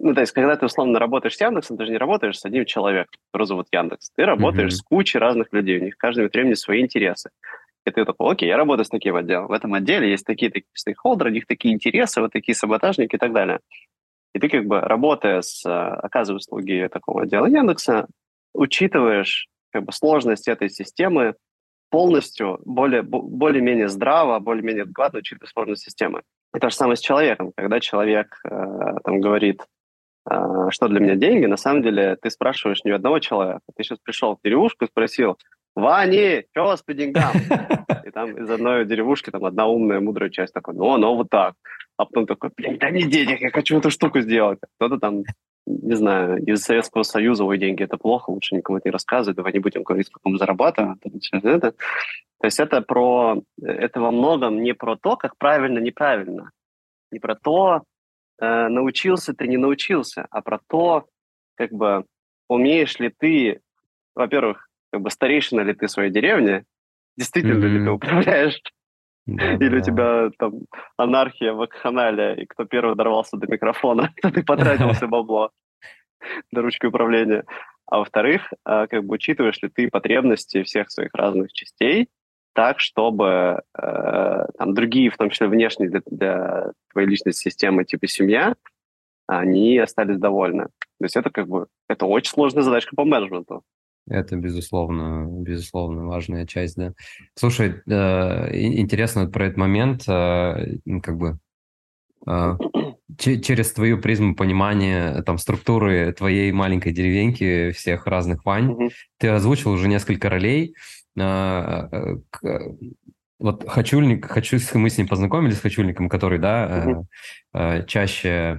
ну, то есть, когда ты условно работаешь с Яндексом, ты же не работаешь с одним человеком, которого зовут Яндекс. Ты работаешь Мгм. с кучей разных людей, у них в каждом времени свои интересы. И ты такой, окей, я работаю с таким отделом. В этом отделе есть такие такие стейкхолдеры, у них такие интересы, вот такие саботажники и так далее. И ты как бы, работая с, э, оказывая услуги такого отдела Яндекса, учитываешь как бы сложность этой системы полностью, более, бо- более-менее здраво, более-менее адекватно учитывая сложность системы. И то же самое с человеком. Когда человек э, там говорит, э, что для меня деньги, на самом деле ты спрашиваешь не одного человека. Ты сейчас пришел в деревушку и спросил, Вани, что у вас по деньгам? И там из одной деревушки там одна умная, мудрая часть такой, ну, ну, вот так. А потом такой, блин, дай мне денег, я хочу эту штуку сделать. Кто-то там, не знаю, из Советского Союза, ой, деньги это плохо, лучше никому это не рассказывать, давай не будем говорить, сколько мы зарабатываем. это. То есть это про, это во многом не про то, как правильно, неправильно. Не про то, э, научился ты, не научился, а про то, как бы, умеешь ли ты, во-первых, как бы старейшина ли ты своей деревни, действительно ли ты управляешь, Да, или у тебя там анархия в канале, и кто первый дорвался до микрофона, то ты потратил все бабло до ручки управления. А во-вторых, а, как бы учитываешь ли ты потребности всех своих разных частей так, чтобы э, там другие, в том числе внешние для, для твоей личной системы, типа семья, они остались довольны. То есть это как бы это очень сложная задачка по менеджменту. Это, безусловно, безусловно, важная часть, да. Слушай, э, интересно про этот момент, э, ну, как бы э, че- через твою призму понимания там структуры твоей маленькой деревеньки, всех разных Вань, Мгм. ты озвучил уже несколько ролей. Вот Хачульник, хочу, мы с ним познакомились, с Хачульником, который, да, э, чаще,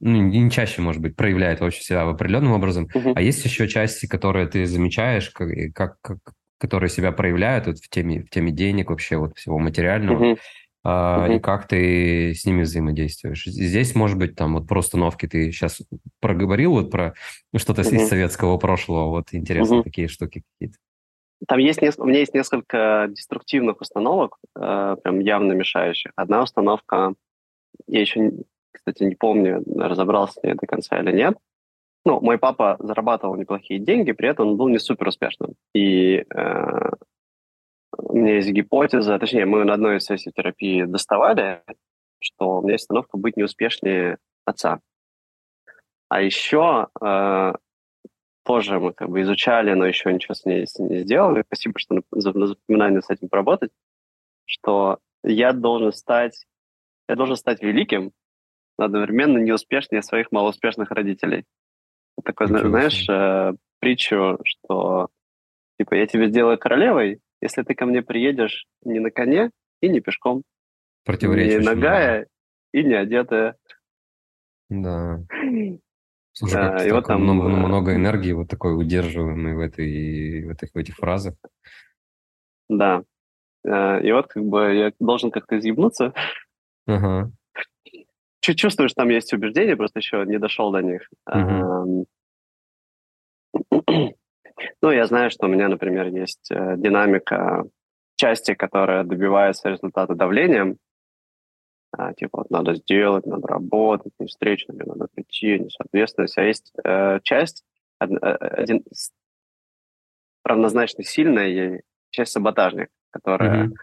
ну, не чаще, может быть, проявляет вообще себя в определенным образом, Мгм. а есть еще части, которые ты замечаешь, как, и как, как- которые себя проявляют вот в теме, в теме денег вообще, вот всего материального, Мгм. а, и Мгм. как ты с ними взаимодействуешь. Здесь, может быть, там вот про установки ты сейчас проговорил вот про что-то из Мгм. советского прошлого, вот интересно Мгм. такие штуки какие-то. Там есть, у меня есть несколько деструктивных установок, э, прям явно мешающих. Одна установка, я еще, кстати, не помню, разобрался ли я до конца или нет. Ну, мой папа зарабатывал неплохие деньги, при этом он был не супер успешным. И э, у меня есть гипотеза, точнее, мы на одной из сессий терапии доставали, что у меня есть установка быть неуспешнее отца. А еще э, тоже мы как бы изучали, но еще ничего с ней не сделали. Спасибо, что за за напоминание с этим поработать, что я должен стать, я должен стать великим, одновременно неуспешнее своих малоуспешных родителей. Такой, Ничего знаешь, э, притчу, что типа я тебя сделаю королевой, если ты ко мне приедешь не на коне и не пешком, Противоречие не нагая и не одетая. Да. Слушай, Э, и вот там, много, э, много энергии вот такой удерживаемой в, этой, в, этих, в этих фразах. Да. Э, и вот как бы я должен как-то изъебнуться. Ага. Чуть чувствую, что там есть убеждения, просто еще не дошел до них. Ну, я знаю, что у меня, например, есть э, динамика части, которая добивается результата давлением. А, типа, вот надо сделать, надо работать, не встреча, мне надо прийти, несоответственность. А есть э, часть, од- э, один равнозначно сильная ей, часть саботажник, которая Мгм.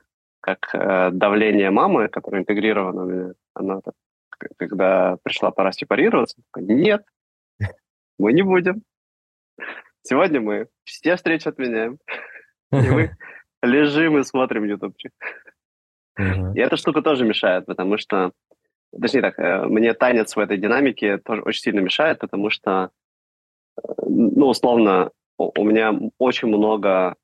как э, давление мамы, которое интегрировано у меня, она так, когда пришла пора сепарироваться, нет, мы не будем. Сегодня мы все встречи отменяем. И мы лежим и смотрим ютубчик. И эта штука тоже мешает, потому что... Точнее так, э, мне танец в этой динамике тоже очень сильно мешает, потому что, э, ну, условно, у меня очень много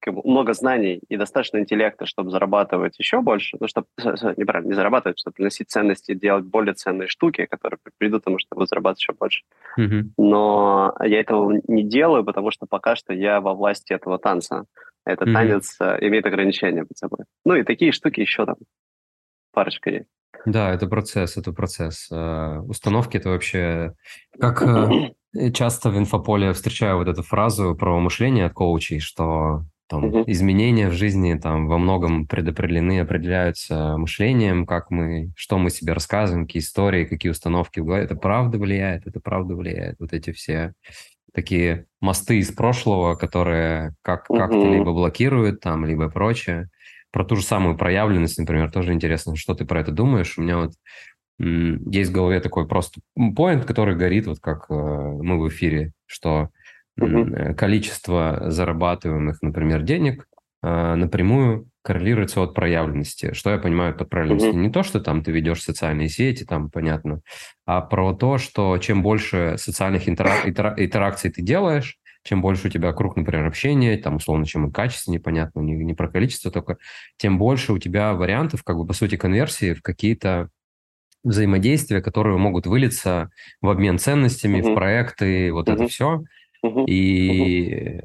как бы много знаний и достаточно интеллекта, чтобы зарабатывать еще больше, ну, чтобы, неправильно, не зарабатывать, чтобы приносить ценности, делать более ценные штуки, которые придут к тому, чтобы зарабатывать еще больше. Мгм. Но я этого не делаю, потому что пока что я во власти этого танца. Этот Мгм. танец э, имеет ограничения под собой. Ну и такие штуки еще там парочка есть. Да, это процесс, это процесс. Э, Установки это вообще как э, часто в инфополе встречаю вот эту фразу про мышление от коучей, что там Мгм. изменения в жизни там во многом предопределены, определяются мышлением, как мы, что мы себе рассказываем, какие истории, какие установки в голове. Это правда влияет, это правда влияет. Вот эти все такие мосты из прошлого, которые как, как-то Мгм. либо блокируют там, либо прочее. Про ту же самую проявленность, например, тоже интересно, что ты про это думаешь. У меня вот есть в голове такой просто поинт, который горит, вот как э, мы в эфире, что э, количество зарабатываемых, например, денег э, напрямую коррелируется от проявленности. Что я понимаю под проявленностью? Мгм. Не то, что там ты ведешь социальные сети, там понятно, а про то, что чем больше социальных интерак- интера- интеракций ты делаешь, чем больше у тебя круг, например, общения, там, условно, чем и качество, непонятно, не, не про количество только, тем больше у тебя вариантов, как бы, по сути, конверсии в какие-то взаимодействия, которые могут вылиться в обмен ценностями, в Мгм. проекты, вот это Мгм. все. И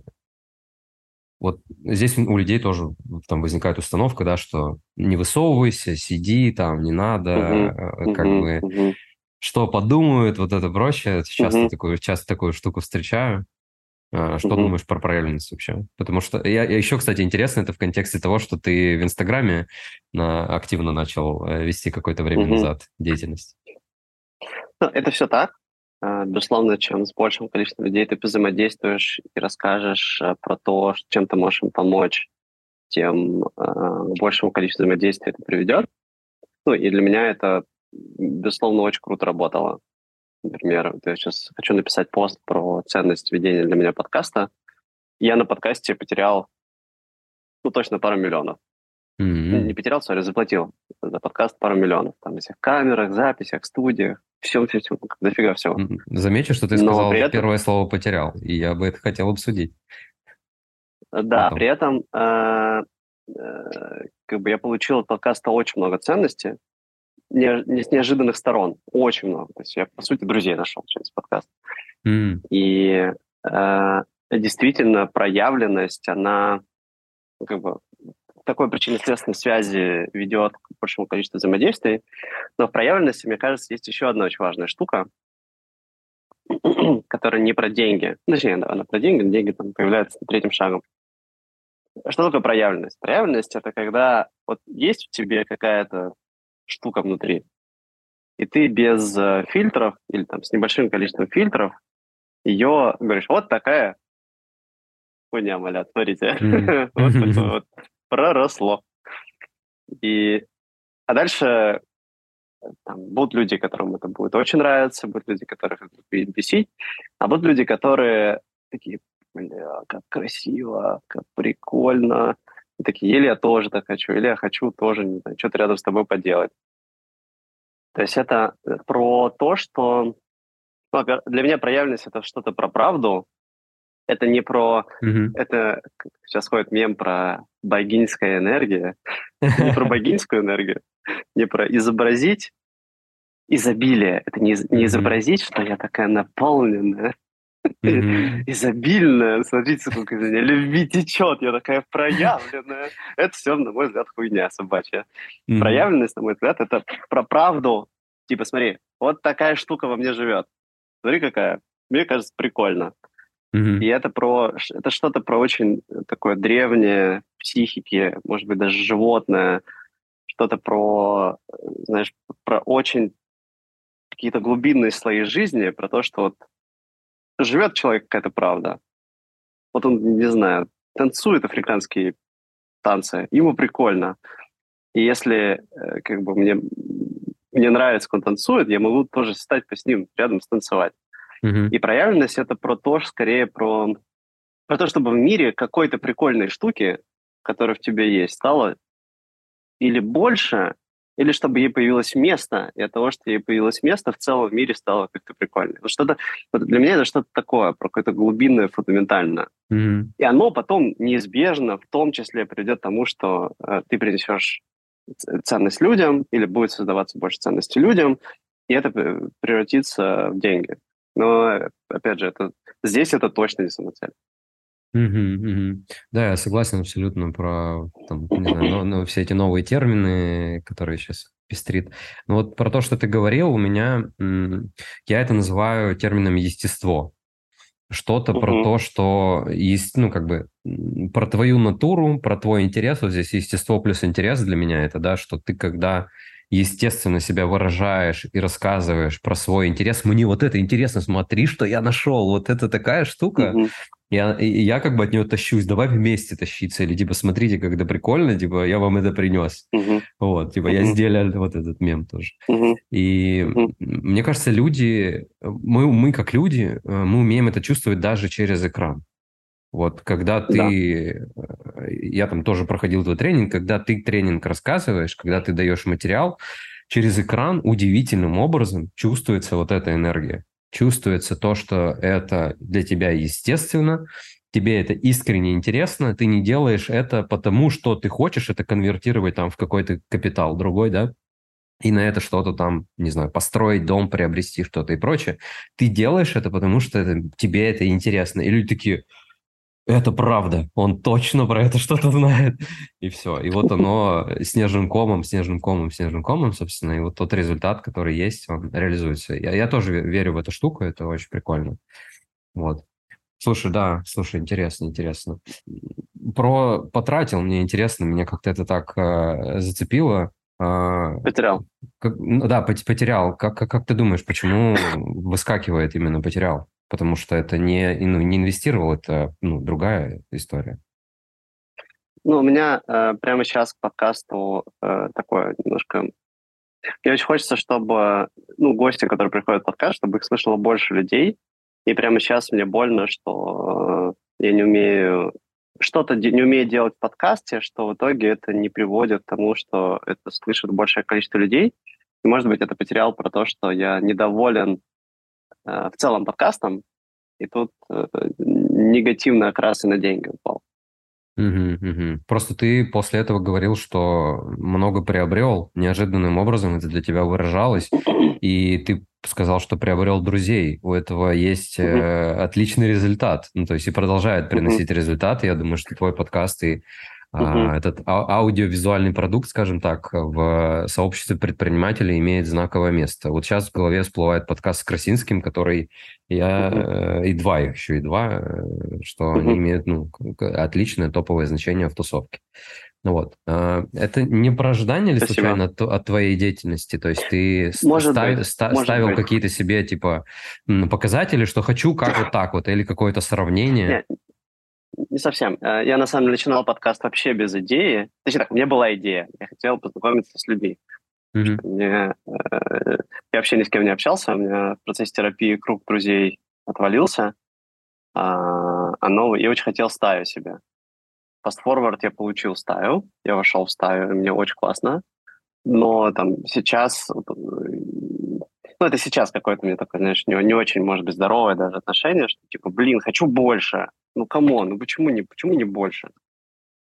вот здесь у людей тоже там возникает установка, да, что не высовывайся, сиди там, не надо, э, как бы что подумают, вот это прочее. Часто такую, часто такую штуку встречаю. А, Что Мгм. думаешь про проявленность вообще? Потому что я, я еще, кстати, интересно это в контексте того, что ты в Инстаграме на- активно начал э, вести какое-то время Мгм. назад деятельность. Ну, это все так. А, Безусловно, чем с большим количеством людей ты взаимодействуешь и расскажешь э, про то, чем ты можешь им помочь, тем э, большему количеству взаимодействия это приведет. Ну, и для меня это, безусловно, очень круто работало. Например, вот я сейчас хочу написать пост про ценность ведения для меня подкаста. Я на подкасте потерял, ну, точно пару миллионов. М. Не потерял, сори, заплатил за подкаст пару миллионов. Там, на всех камерах, записях, студиях, всем, всем, всем, дофига всего. Замечу, что ты Но сказал этом- первое слово «потерял», и я бы это хотел обсудить. Да, Потом. при этом э, э, как бы я получил от подкаста очень много ценностей, не, не с неожиданных сторон, очень много. То есть я, по сути, друзей нашел через подкаст. М, И э, действительно проявленность, она как бы такой причинно-следственной связи ведет к большему количеству взаимодействий. Но в проявленности, мне кажется, есть еще одна очень важная штука, которая не про деньги. Ну, Точнее, да, она про деньги, но деньги там появляются третьим шагом. Что такое проявленность? Проявленность — это когда вот есть в тебе какая-то штука внутри, и ты без э, фильтров или там с небольшим количеством фильтров ее говоришь, вот такая хуйня, малят, смотрите. Вот такое вот проросло. И, а дальше э, там, будут люди, которым это будет очень нравиться, будут люди, которых это будет бесить, а будут люди, которые такие, бля, как красиво, как прикольно. И такие, или я тоже так хочу, или я хочу тоже, не знаю, что-то рядом с тобой поделать. То есть это э, про то, что ну, во-первых, для меня проявленность это что-то про правду. Это не про... Мгм. Это сейчас ходит мем про богинская энергия. Не про богинскую энергию, не про изобразить изобилие. Это не, не изобразить, что я такая наполненная, Mm-hmm. Изобильная, смотрите, сколько из меня любви течет, я такая проявленная. Это все, на мой взгляд, хуйня собачья. Mm-hmm. Проявленность, на мой взгляд, это про правду. Типа, смотри, вот такая штука во мне живет. Смотри, какая. Мне кажется, прикольно. Mm-hmm. И это про это что-то про очень такое древнее психики, может быть, даже животное, что-то про, знаешь, про очень какие-то глубинные слои жизни, про то, что вот живет человек какая-то правда. Вот он, не знаю, танцует африканские танцы, ему прикольно. И если э, как бы мне, мне нравится, как он танцует, я могу тоже стать с ним рядом станцевать. Mm-hmm. И проявленность это про то, скорее про, про то, чтобы в мире какой-то прикольной штуки, которая в тебе есть, стало или больше, или чтобы ей появилось место, и от того, что ей появилось место, в целом в мире стало как-то прикольно. Вот что-то, вот для меня это что-то такое, про какое-то глубинное, фундаментальное. Mm-hmm. И оно потом неизбежно в том числе приведет к тому, что э, ты принесешь ценность людям, или будет создаваться больше ценности людям, и это превратится в деньги. Но, опять же, это, здесь это точно не самоцель. Мгм, мгм. Да, я согласен абсолютно про там, не знаю, но- но все эти новые термины, которые сейчас пестрит. Но вот про то, что ты говорил, у меня, я это называю термином естество. Что-то про то, что есть, ну, как бы, про твою натуру, про твой интерес. Вот здесь естество плюс интерес для меня это, да, что ты когда естественно себя выражаешь и рассказываешь про свой интерес. Мне вот это интересно, смотри, что я нашел. Вот это такая штука. Угу. Я, я как бы от нее тащусь, давай вместе тащиться, или типа смотрите, как это прикольно, типа я вам это принес. Uh-huh. Вот, типа uh-huh. я сделал вот этот мем тоже. Uh-huh. И uh-huh. мне кажется, люди, мы, мы как люди, э, мы умеем это чувствовать даже через экран. Вот когда ты, да. Э, я там тоже проходил твой тренинг, когда ты тренинг рассказываешь, когда ты даешь материал, через экран удивительным образом чувствуется вот эта энергия чувствуется то, что это для тебя естественно, тебе это искренне интересно, ты не делаешь это потому, что ты хочешь это конвертировать там в какой-то капитал другой, да, и на это что-то там, не знаю, построить дом, приобрести что-то и прочее. Ты делаешь это, потому что это, тебе это интересно. И люди такие, это правда, он точно про это что-то знает. И все. И вот оно снежным комом, снежным комом, снежным комом, собственно, и вот тот результат, который есть, он реализуется. Я, я тоже верю в эту штуку, это очень прикольно. Вот. Слушай, да, слушай, интересно, интересно. Про потратил, мне интересно, меня как-то это так э, зацепило. Э, потерял. Как, ну, да, потерял. Как, как, как ты думаешь, почему выскакивает именно потерял? Потому что это не, ну, не инвестировал, это ну, другая история. Ну, у меня э, прямо сейчас к подкасту э, такое немножко... Мне очень хочется, чтобы ну, гости, которые приходят в подкаст, чтобы их слышало больше людей. И прямо сейчас мне больно, что э, я не умею что-то не умею делать в подкасте, что в итоге это не приводит к тому, что это слышит большее количество людей. И, может быть, это потерял про то, что я недоволен Э, в целом подкастом, и тут э, негативный окрас и на деньги упал. Угу, угу. Просто ты после этого говорил, что много приобрел, неожиданным образом это для тебя выражалось, и ты сказал, что приобрел друзей. У этого есть угу. э, отличный результат, ну то есть и продолжает приносить угу. результат. Я думаю, что твой подкаст и Uh-huh. Этот а- аудиовизуальный продукт, скажем так, в сообществе предпринимателей имеет знаковое место. Вот сейчас в голове всплывает подкаст с Красинским, который я... Uh-huh. И два еще, и два, э, что uh-huh. они имеют ну, отличное топовое значение в тусовке. Ну вот. А, это не про ожидание ли Спасибо. случайно от, от твоей деятельности? То есть ты может став, быть, ста, может ставил быть. какие-то себе типа показатели, что хочу как вот так вот, или какое-то сравнение? Нет, не совсем. Э, я, на самом деле, начинал подкаст вообще без идеи. Точнее так, у меня была идея. Я хотел познакомиться с людьми. Mm-hmm. Мне, э, я вообще ни с кем не общался. У меня в процессе терапии круг друзей отвалился. А, а новый... Я очень хотел стаю себе. Fast я получил стаю. Я вошел в стаю, и мне очень классно. Но там сейчас... Э, ну, это сейчас какое-то мне такое, знаешь, не, не очень, может быть, здоровое даже отношение, что типа, блин, хочу больше. Ну, come on, ну почему не, почему не больше?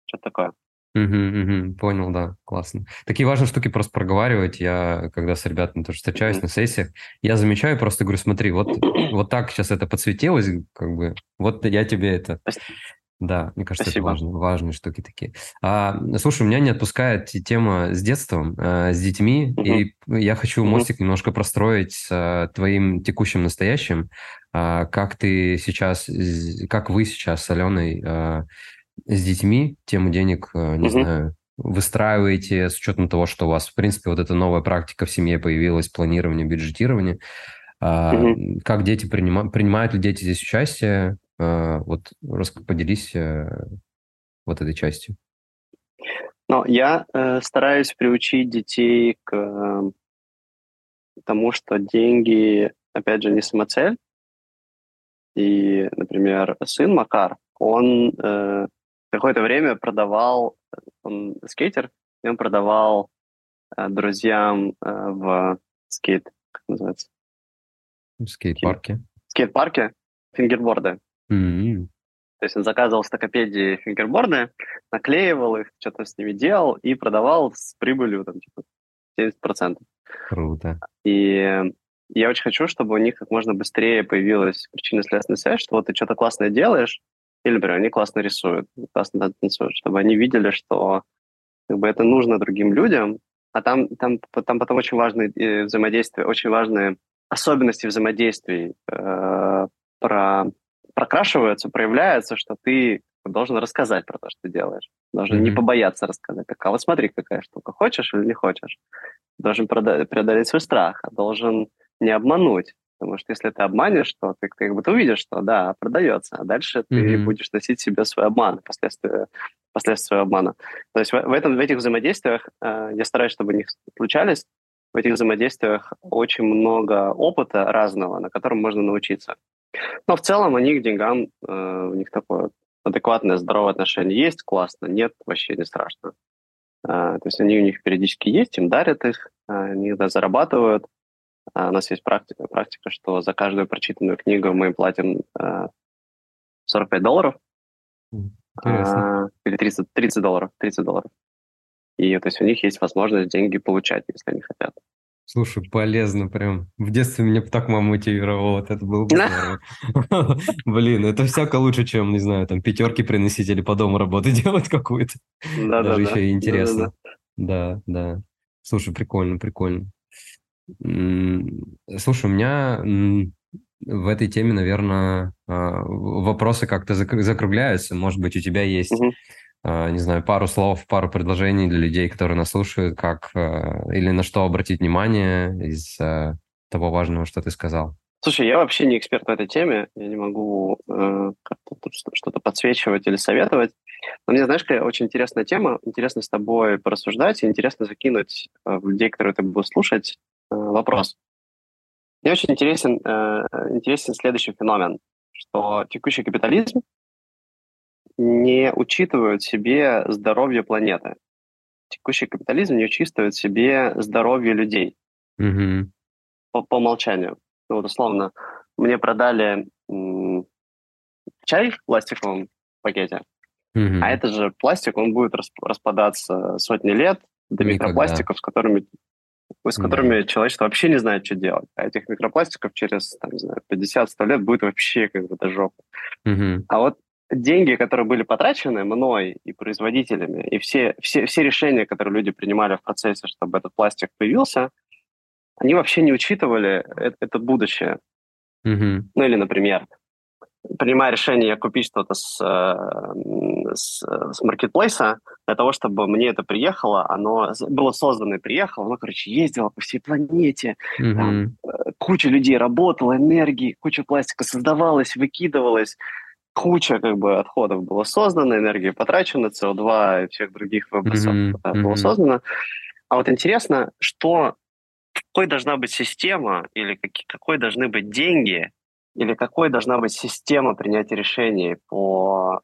Что такое? Угу, угу, понял, да, классно. Такие важные штуки просто проговаривать. Я, когда с ребятами тоже встречаюсь на сессиях, я замечаю, просто говорю, смотри, вот, вот так сейчас это подсветилось, как бы, вот я тебе это Да, мне кажется, это Спасибо. важно, важные штуки такие. А, слушай, меня не отпускает те- тема с детством, э, с детьми, Мгм. и я хочу Мгм. мостик немножко простроить с э, твоим текущим настоящим. А, как ты сейчас, как вы сейчас с Аленой э, с детьми тему денег, не Мгм. знаю, выстраиваете с учетом того, что у вас, в принципе, вот эта новая практика в семье появилась, планирование, бюджетирование. А, Мгм. как дети принимают, принимают ли дети здесь участие? А, вот поделись э, вот этой частью. Но я э, стараюсь приучить детей к э, тому, что деньги, опять же, не самоцель. И, например, сын Макар, он э, какое-то время продавал, он скейтер, и он продавал э, друзьям э, в скейт, как называется, В скейт-парке. скейт-парке фингерборды. М, То есть он заказывал в стокопедии фингерборды, наклеивал их, что-то с ними делал и продавал с прибылью там, типа, 70%. Круто. И я очень хочу, чтобы у них как можно быстрее появилась причинно-следственная связь, что вот ты что-то классное делаешь, или, например, они классно рисуют, классно танцуют, чтобы они видели, что как бы, это нужно другим людям, а там, там, там потом очень важные э, взаимодействия, очень важные особенности взаимодействий э, про, прокрашиваются, проявляются, что ты должен рассказать про то, что ты делаешь. Должен не Мгм. побояться рассказать. Так, а вот смотри, какая штука. Хочешь или не хочешь? Должен преодолеть свой страх, а должен не обмануть. Потому что если ты обманешь, то ты, ты как ты увидишь, что да, продается, а дальше ты Мгм. будешь носить себе свой обман, последствия, последствия обмана. То есть в, в этом, в этих взаимодействиях э, я стараюсь, чтобы они случались. В этих взаимодействиях очень много опыта разного, на котором можно научиться. Но в целом они к деньгам, э, у них такое адекватное, здоровое отношение есть, классно, нет, вообще не страшно. А, то есть они у них периодически есть, им дарят их, а, они да, зарабатывают. А, у нас есть практика, практика, что за каждую прочитанную книгу мы им платим а, 45 долларов Интересно. а, или 30, 30 долларов, 30 долларов. И то есть у них есть возможность деньги получать, если они хотят. Слушай, полезно прям. В детстве меня так мама мотивировала, вот это было бы здорово. Блин, это всяко лучше, чем, не знаю, там пятерки приносить или по дому работу делать какую-то. Да-да-да. Даже еще и интересно. Да, да. Слушай, прикольно, прикольно. Слушай, у меня в этой теме, наверное, вопросы как-то зак- закругляются. Может быть, у тебя есть. А, не знаю, пару слов, пару предложений для людей, которые нас слушают, как а, или на что обратить внимание из а, того важного, что ты сказал. Слушай, я вообще не эксперт в этой теме, я не могу э, что-то подсвечивать или советовать. Но мне, знаешь, какая очень интересная тема, интересно с тобой порассуждать интересно закинуть э, в людей, которые это будут слушать, э, вопрос. Мне очень интересен, э, интересен следующий феномен, что текущий капитализм не учитывает в себе здоровье планеты. Текущий капитализм не учитывает себе здоровье людей Мгм. по, по умолчанию. Ну, вот условно, мне продали м, чай в пластиковом пакете, Мгм. а это же пластик, он будет расп- распадаться сотни лет до Никогда. микропластиков, с которыми, с которыми человечество вообще не знает, что делать. А этих микропластиков через, там, не знаю, 50-100 лет будет вообще как бы до жопы. Мгм. А вот деньги, которые были потрачены мной и производителями, и все, все, все решения, которые люди принимали в процессе, чтобы этот пластик появился, они вообще не учитывали это, это будущее. Мгм. Ну или, например, принимая решение купить что-то с, э, с, с маркетплейса, для того, чтобы мне это приехало, оно было создано и приехало, оно, короче, ездило по всей планете, Мгм. куча людей работала, энергии, куча пластика создавалась, выкидывалась, куча как бы отходов было создано, энергии потрачено, СО2 и всех других выбросов э, было создано. А вот интересно, что какой должна быть система или каки- какой должны быть деньги или какой должна быть система принятия решений по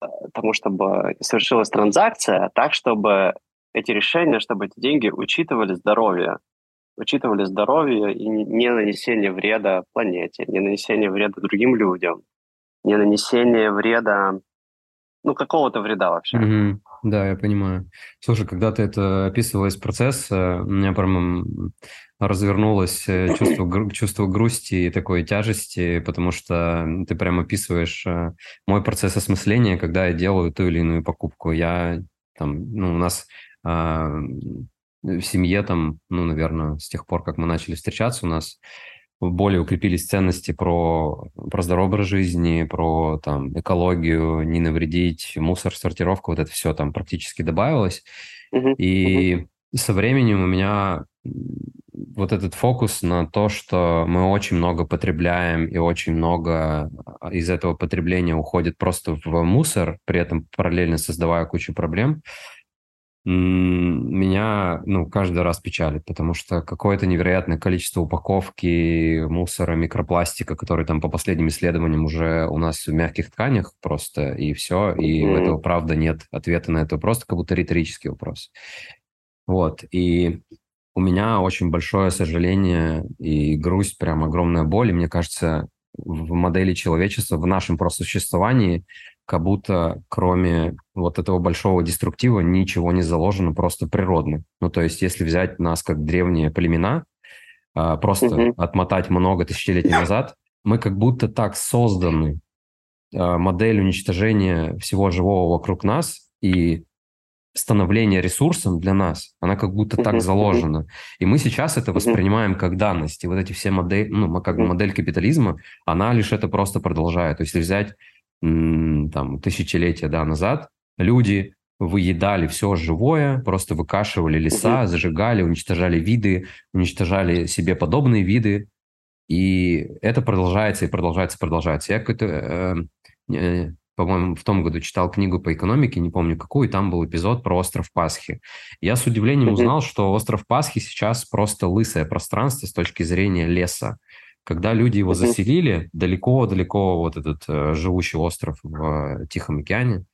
э, тому, чтобы совершилась транзакция так, чтобы эти решения, чтобы эти деньги учитывали здоровье, учитывали здоровье и не нанесение вреда планете, не нанесение вреда другим людям, не нанесение вреда ну, какого-то вреда вообще. Угу. Да, я понимаю. Слушай, когда ты это описывал из процесса, у меня прям развернулось э, чувство, чувство грусти и такой тяжести, потому что ты прям описываешь э, мой процесс осмысления, когда я делаю ту или иную покупку. Я там, ну, у нас а, в семье там, ну, наверное, с тех пор, как мы начали встречаться, у нас более укрепились ценности про, про здоровый образ жизни, про там, экологию, не навредить, мусор, сортировка, вот это все там практически добавилось. Uh-huh. И uh-huh. со временем у меня вот этот фокус на то, что мы очень много потребляем и очень много а, из этого потребления уходит просто в мусор, при этом параллельно создавая кучу проблем, меня ну, каждый раз печалит, потому что какое-то невероятное количество упаковки, мусора, микропластика, который там по последним исследованиям уже у нас в мягких тканях просто, и все, и mm-hmm. этого правда нет ответа на это просто как будто риторический вопрос. Вот, и у меня очень большое сожаление и грусть, прям огромная боль, и мне кажется, в модели человечества, в нашем просто существовании как будто кроме вот этого большого деструктива ничего не заложено просто природно. Ну, то есть, если взять нас как древние племена, а, просто mm-hmm. отмотать много тысячелетий назад, мы как будто так созданы, а, модель уничтожения всего живого вокруг нас и становление ресурсом для нас, она как будто так заложена. И мы сейчас это воспринимаем как данность. И вот эти все модели, ну, как бы модель капитализма, она лишь это просто продолжает. То есть, если взять там, тысячелетия да, назад люди выедали все живое, просто выкашивали леса, зажигали, уничтожали виды, уничтожали себе подобные виды. И это продолжается и продолжается, продолжается. Я какой-то, э, э, по-моему, в том году читал книгу по экономике, не помню какую, и там был эпизод про остров Пасхи. Я с удивлением узнал, что остров Пасхи сейчас просто лысое пространство с точки зрения леса. Когда люди его заселили, далеко-далеко вот этот э, живущий остров в э, Тихом океане,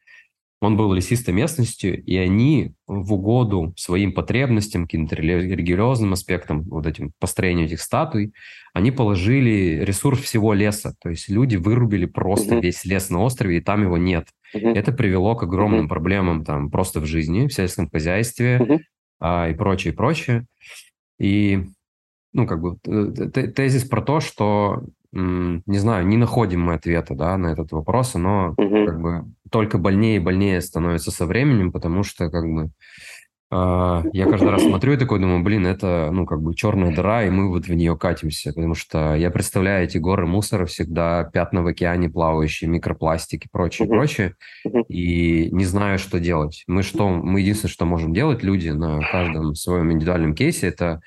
он был лесистой местностью, и они в угоду своим потребностям, каким-то религиозным аспектам, вот этим построению этих статуй, они положили ресурс всего леса. То есть люди вырубили просто mm-hmm. весь лес на острове, и там его нет. Mm-hmm. Это привело к огромным mm-hmm. проблемам там просто в жизни, в сельском хозяйстве mm-hmm. а, и прочее, и прочее. И ну, как бы тезис про то, что, не знаю, не находим мы ответа, да, на этот вопрос, но угу. как бы только больнее и больнее становится со временем, потому что, как бы, э, я каждый раз смотрю и такой думаю, блин, это, ну, как бы черная дыра, и мы вот в нее катимся, потому что я представляю эти горы мусора всегда, пятна в океане плавающие, микропластики, прочее, прочее, и не знаю, что делать. Мы что, мы единственное, что можем делать, люди на каждом своем индивидуальном кейсе, это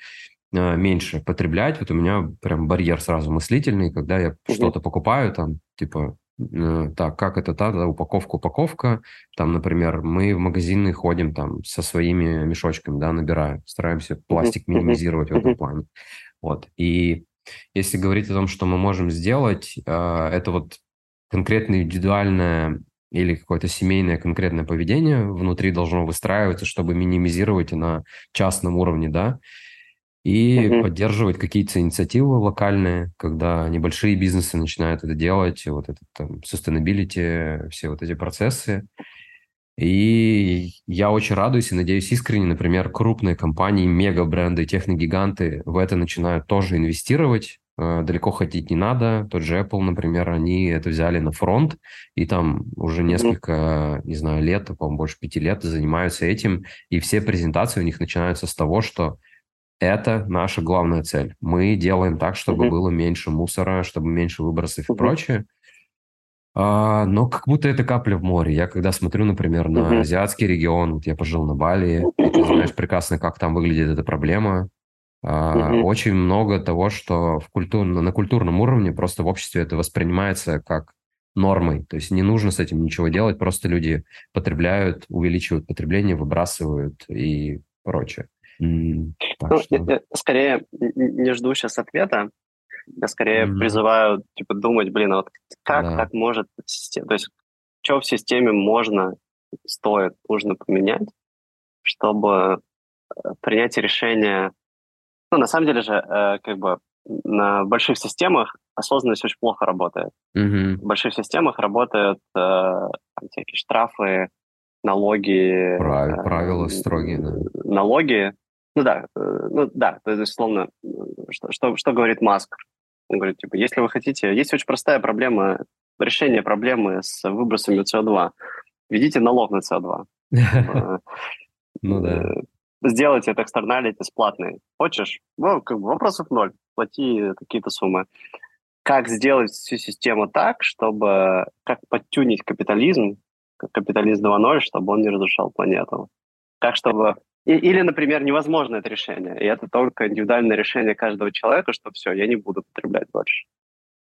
а, меньше потреблять. Вот у меня прям барьер сразу мыслительный, когда я что-то покупаю, там, типа, так, как это та, да, упаковка, упаковка. Там, например, мы в магазины ходим там со своими мешочками, да, набираем, стараемся пластик минимизировать в этом плане. Вот. И если говорить о том, что мы можем сделать, э, это вот конкретное индивидуальное или какое-то семейное конкретное поведение внутри должно выстраиваться, чтобы минимизировать на частном уровне, да, и угу. поддерживать какие-то инициативы локальные, когда небольшие бизнесы начинают это делать, вот это там sustainability, все вот эти процессы. И я очень радуюсь и надеюсь искренне, например, крупные компании, мега-бренды, техногиганты в это начинают тоже инвестировать. Э, далеко ходить не надо. Тот же Apple, например, они это взяли на фронт, и там уже несколько, не знаю, лет, по-моему, больше пяти лет занимаются этим, и все презентации у них начинаются с того, что это наша главная цель. Мы делаем так, чтобы mm-hmm. было меньше мусора, чтобы меньше выбросов mm-hmm. и прочее. А, но как будто это капля в море. Я когда смотрю, например, на mm-hmm. азиатский регион, вот я пожил на Бали, и ты знаешь прекрасно, как там выглядит эта проблема. А, mm-hmm. Очень много того, что в культур... на культурном уровне просто в обществе это воспринимается как нормой. То есть не нужно с этим ничего делать, просто люди потребляют, увеличивают потребление, выбрасывают и прочее. Mm, ну, что... я, скорее не жду сейчас ответа. Я скорее mm-hmm. призываю типа думать, блин, а вот как да. так может то есть что в системе можно, стоит, нужно поменять, чтобы э, принять решение. Ну, на самом деле же, э, как бы на больших системах осознанность очень плохо работает. Мгм. В больших системах работают э, там всякие штрафы, налоги. Прав- э, правила строгие, да. Налоги. Ну да, э, ну да, то есть, условно, э, что, что, что говорит Маск? Он говорит, типа, если вы хотите, есть очень простая проблема, решение проблемы с выбросами СО2. Введите налог на СО2. Э, Ну да. э, Сделайте это экстерналитис платный. Хочешь? Ну, как бы вопросов ноль. Плати какие-то суммы. Как сделать всю систему так, чтобы... Как подтюнить капитализм, как капитализм 2.0, чтобы он не разрушал планету? Как чтобы... и- или, например, невозможно это решение, и это только индивидуальное решение каждого человека, что все, я не буду потреблять больше.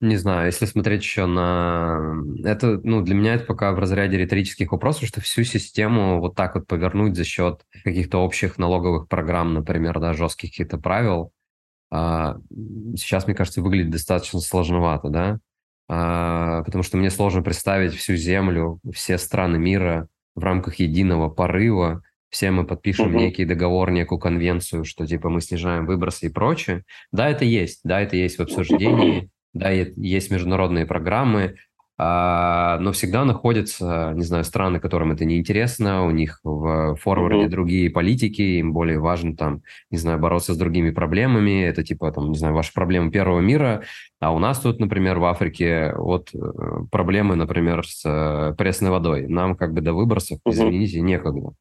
Не знаю, если смотреть еще на... Это, ну, для меня это пока в разряде риторических вопросов, что всю систему вот так вот повернуть за счет каких-то общих налоговых программ, например, да, жестких каких-то правил, а, сейчас, мне кажется, выглядит достаточно сложновато, да, А, потому что мне сложно представить всю Землю, все страны мира в рамках единого порыва, все мы подпишем Мгм. некий договор, некую конвенцию, что типа мы снижаем выбросы и прочее. Да, это есть, да, это есть в обсуждении, да, есть международные программы, а, но всегда находятся, не знаю, страны, которым это неинтересно, у них в форварде Мгм. другие политики, им более важно там, не знаю, бороться с другими проблемами, это типа там, не знаю, ваши проблемы первого мира, а у нас тут, например, в Африке вот э, проблемы, например, с э, пресной водой. Нам как бы до выбросов, Мгм. извините, некогда.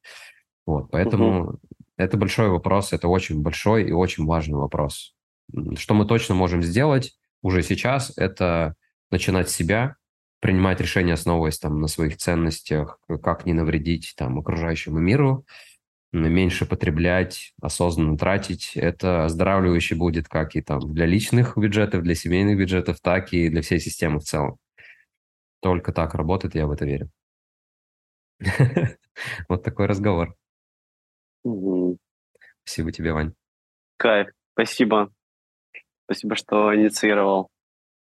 Вот, поэтому это большой вопрос, это очень большой и очень важный вопрос. Что мы точно можем сделать уже сейчас, это начинать с себя, принимать решения, основываясь там на своих ценностях, как не навредить там окружающему миру, меньше потреблять, осознанно тратить. Это оздоравливающе будет как и там для личных бюджетов, для семейных бюджетов, так и для всей системы в целом. Только так работает, я в это верю. Вот такой разговор. Мгм. Спасибо тебе, Вань. Кайф. Спасибо. Спасибо, что инициировал.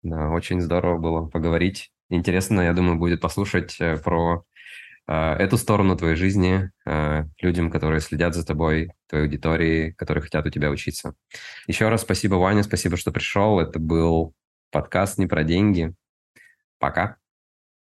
Да, очень здорово было поговорить. Интересно, я думаю, будет послушать э, про э, эту сторону твоей жизни э, людям, которые следят за тобой, твоей аудитории, которые хотят у тебя учиться. Еще раз спасибо, Ваня, спасибо, что пришел. Это был подкаст «Не про деньги». Пока.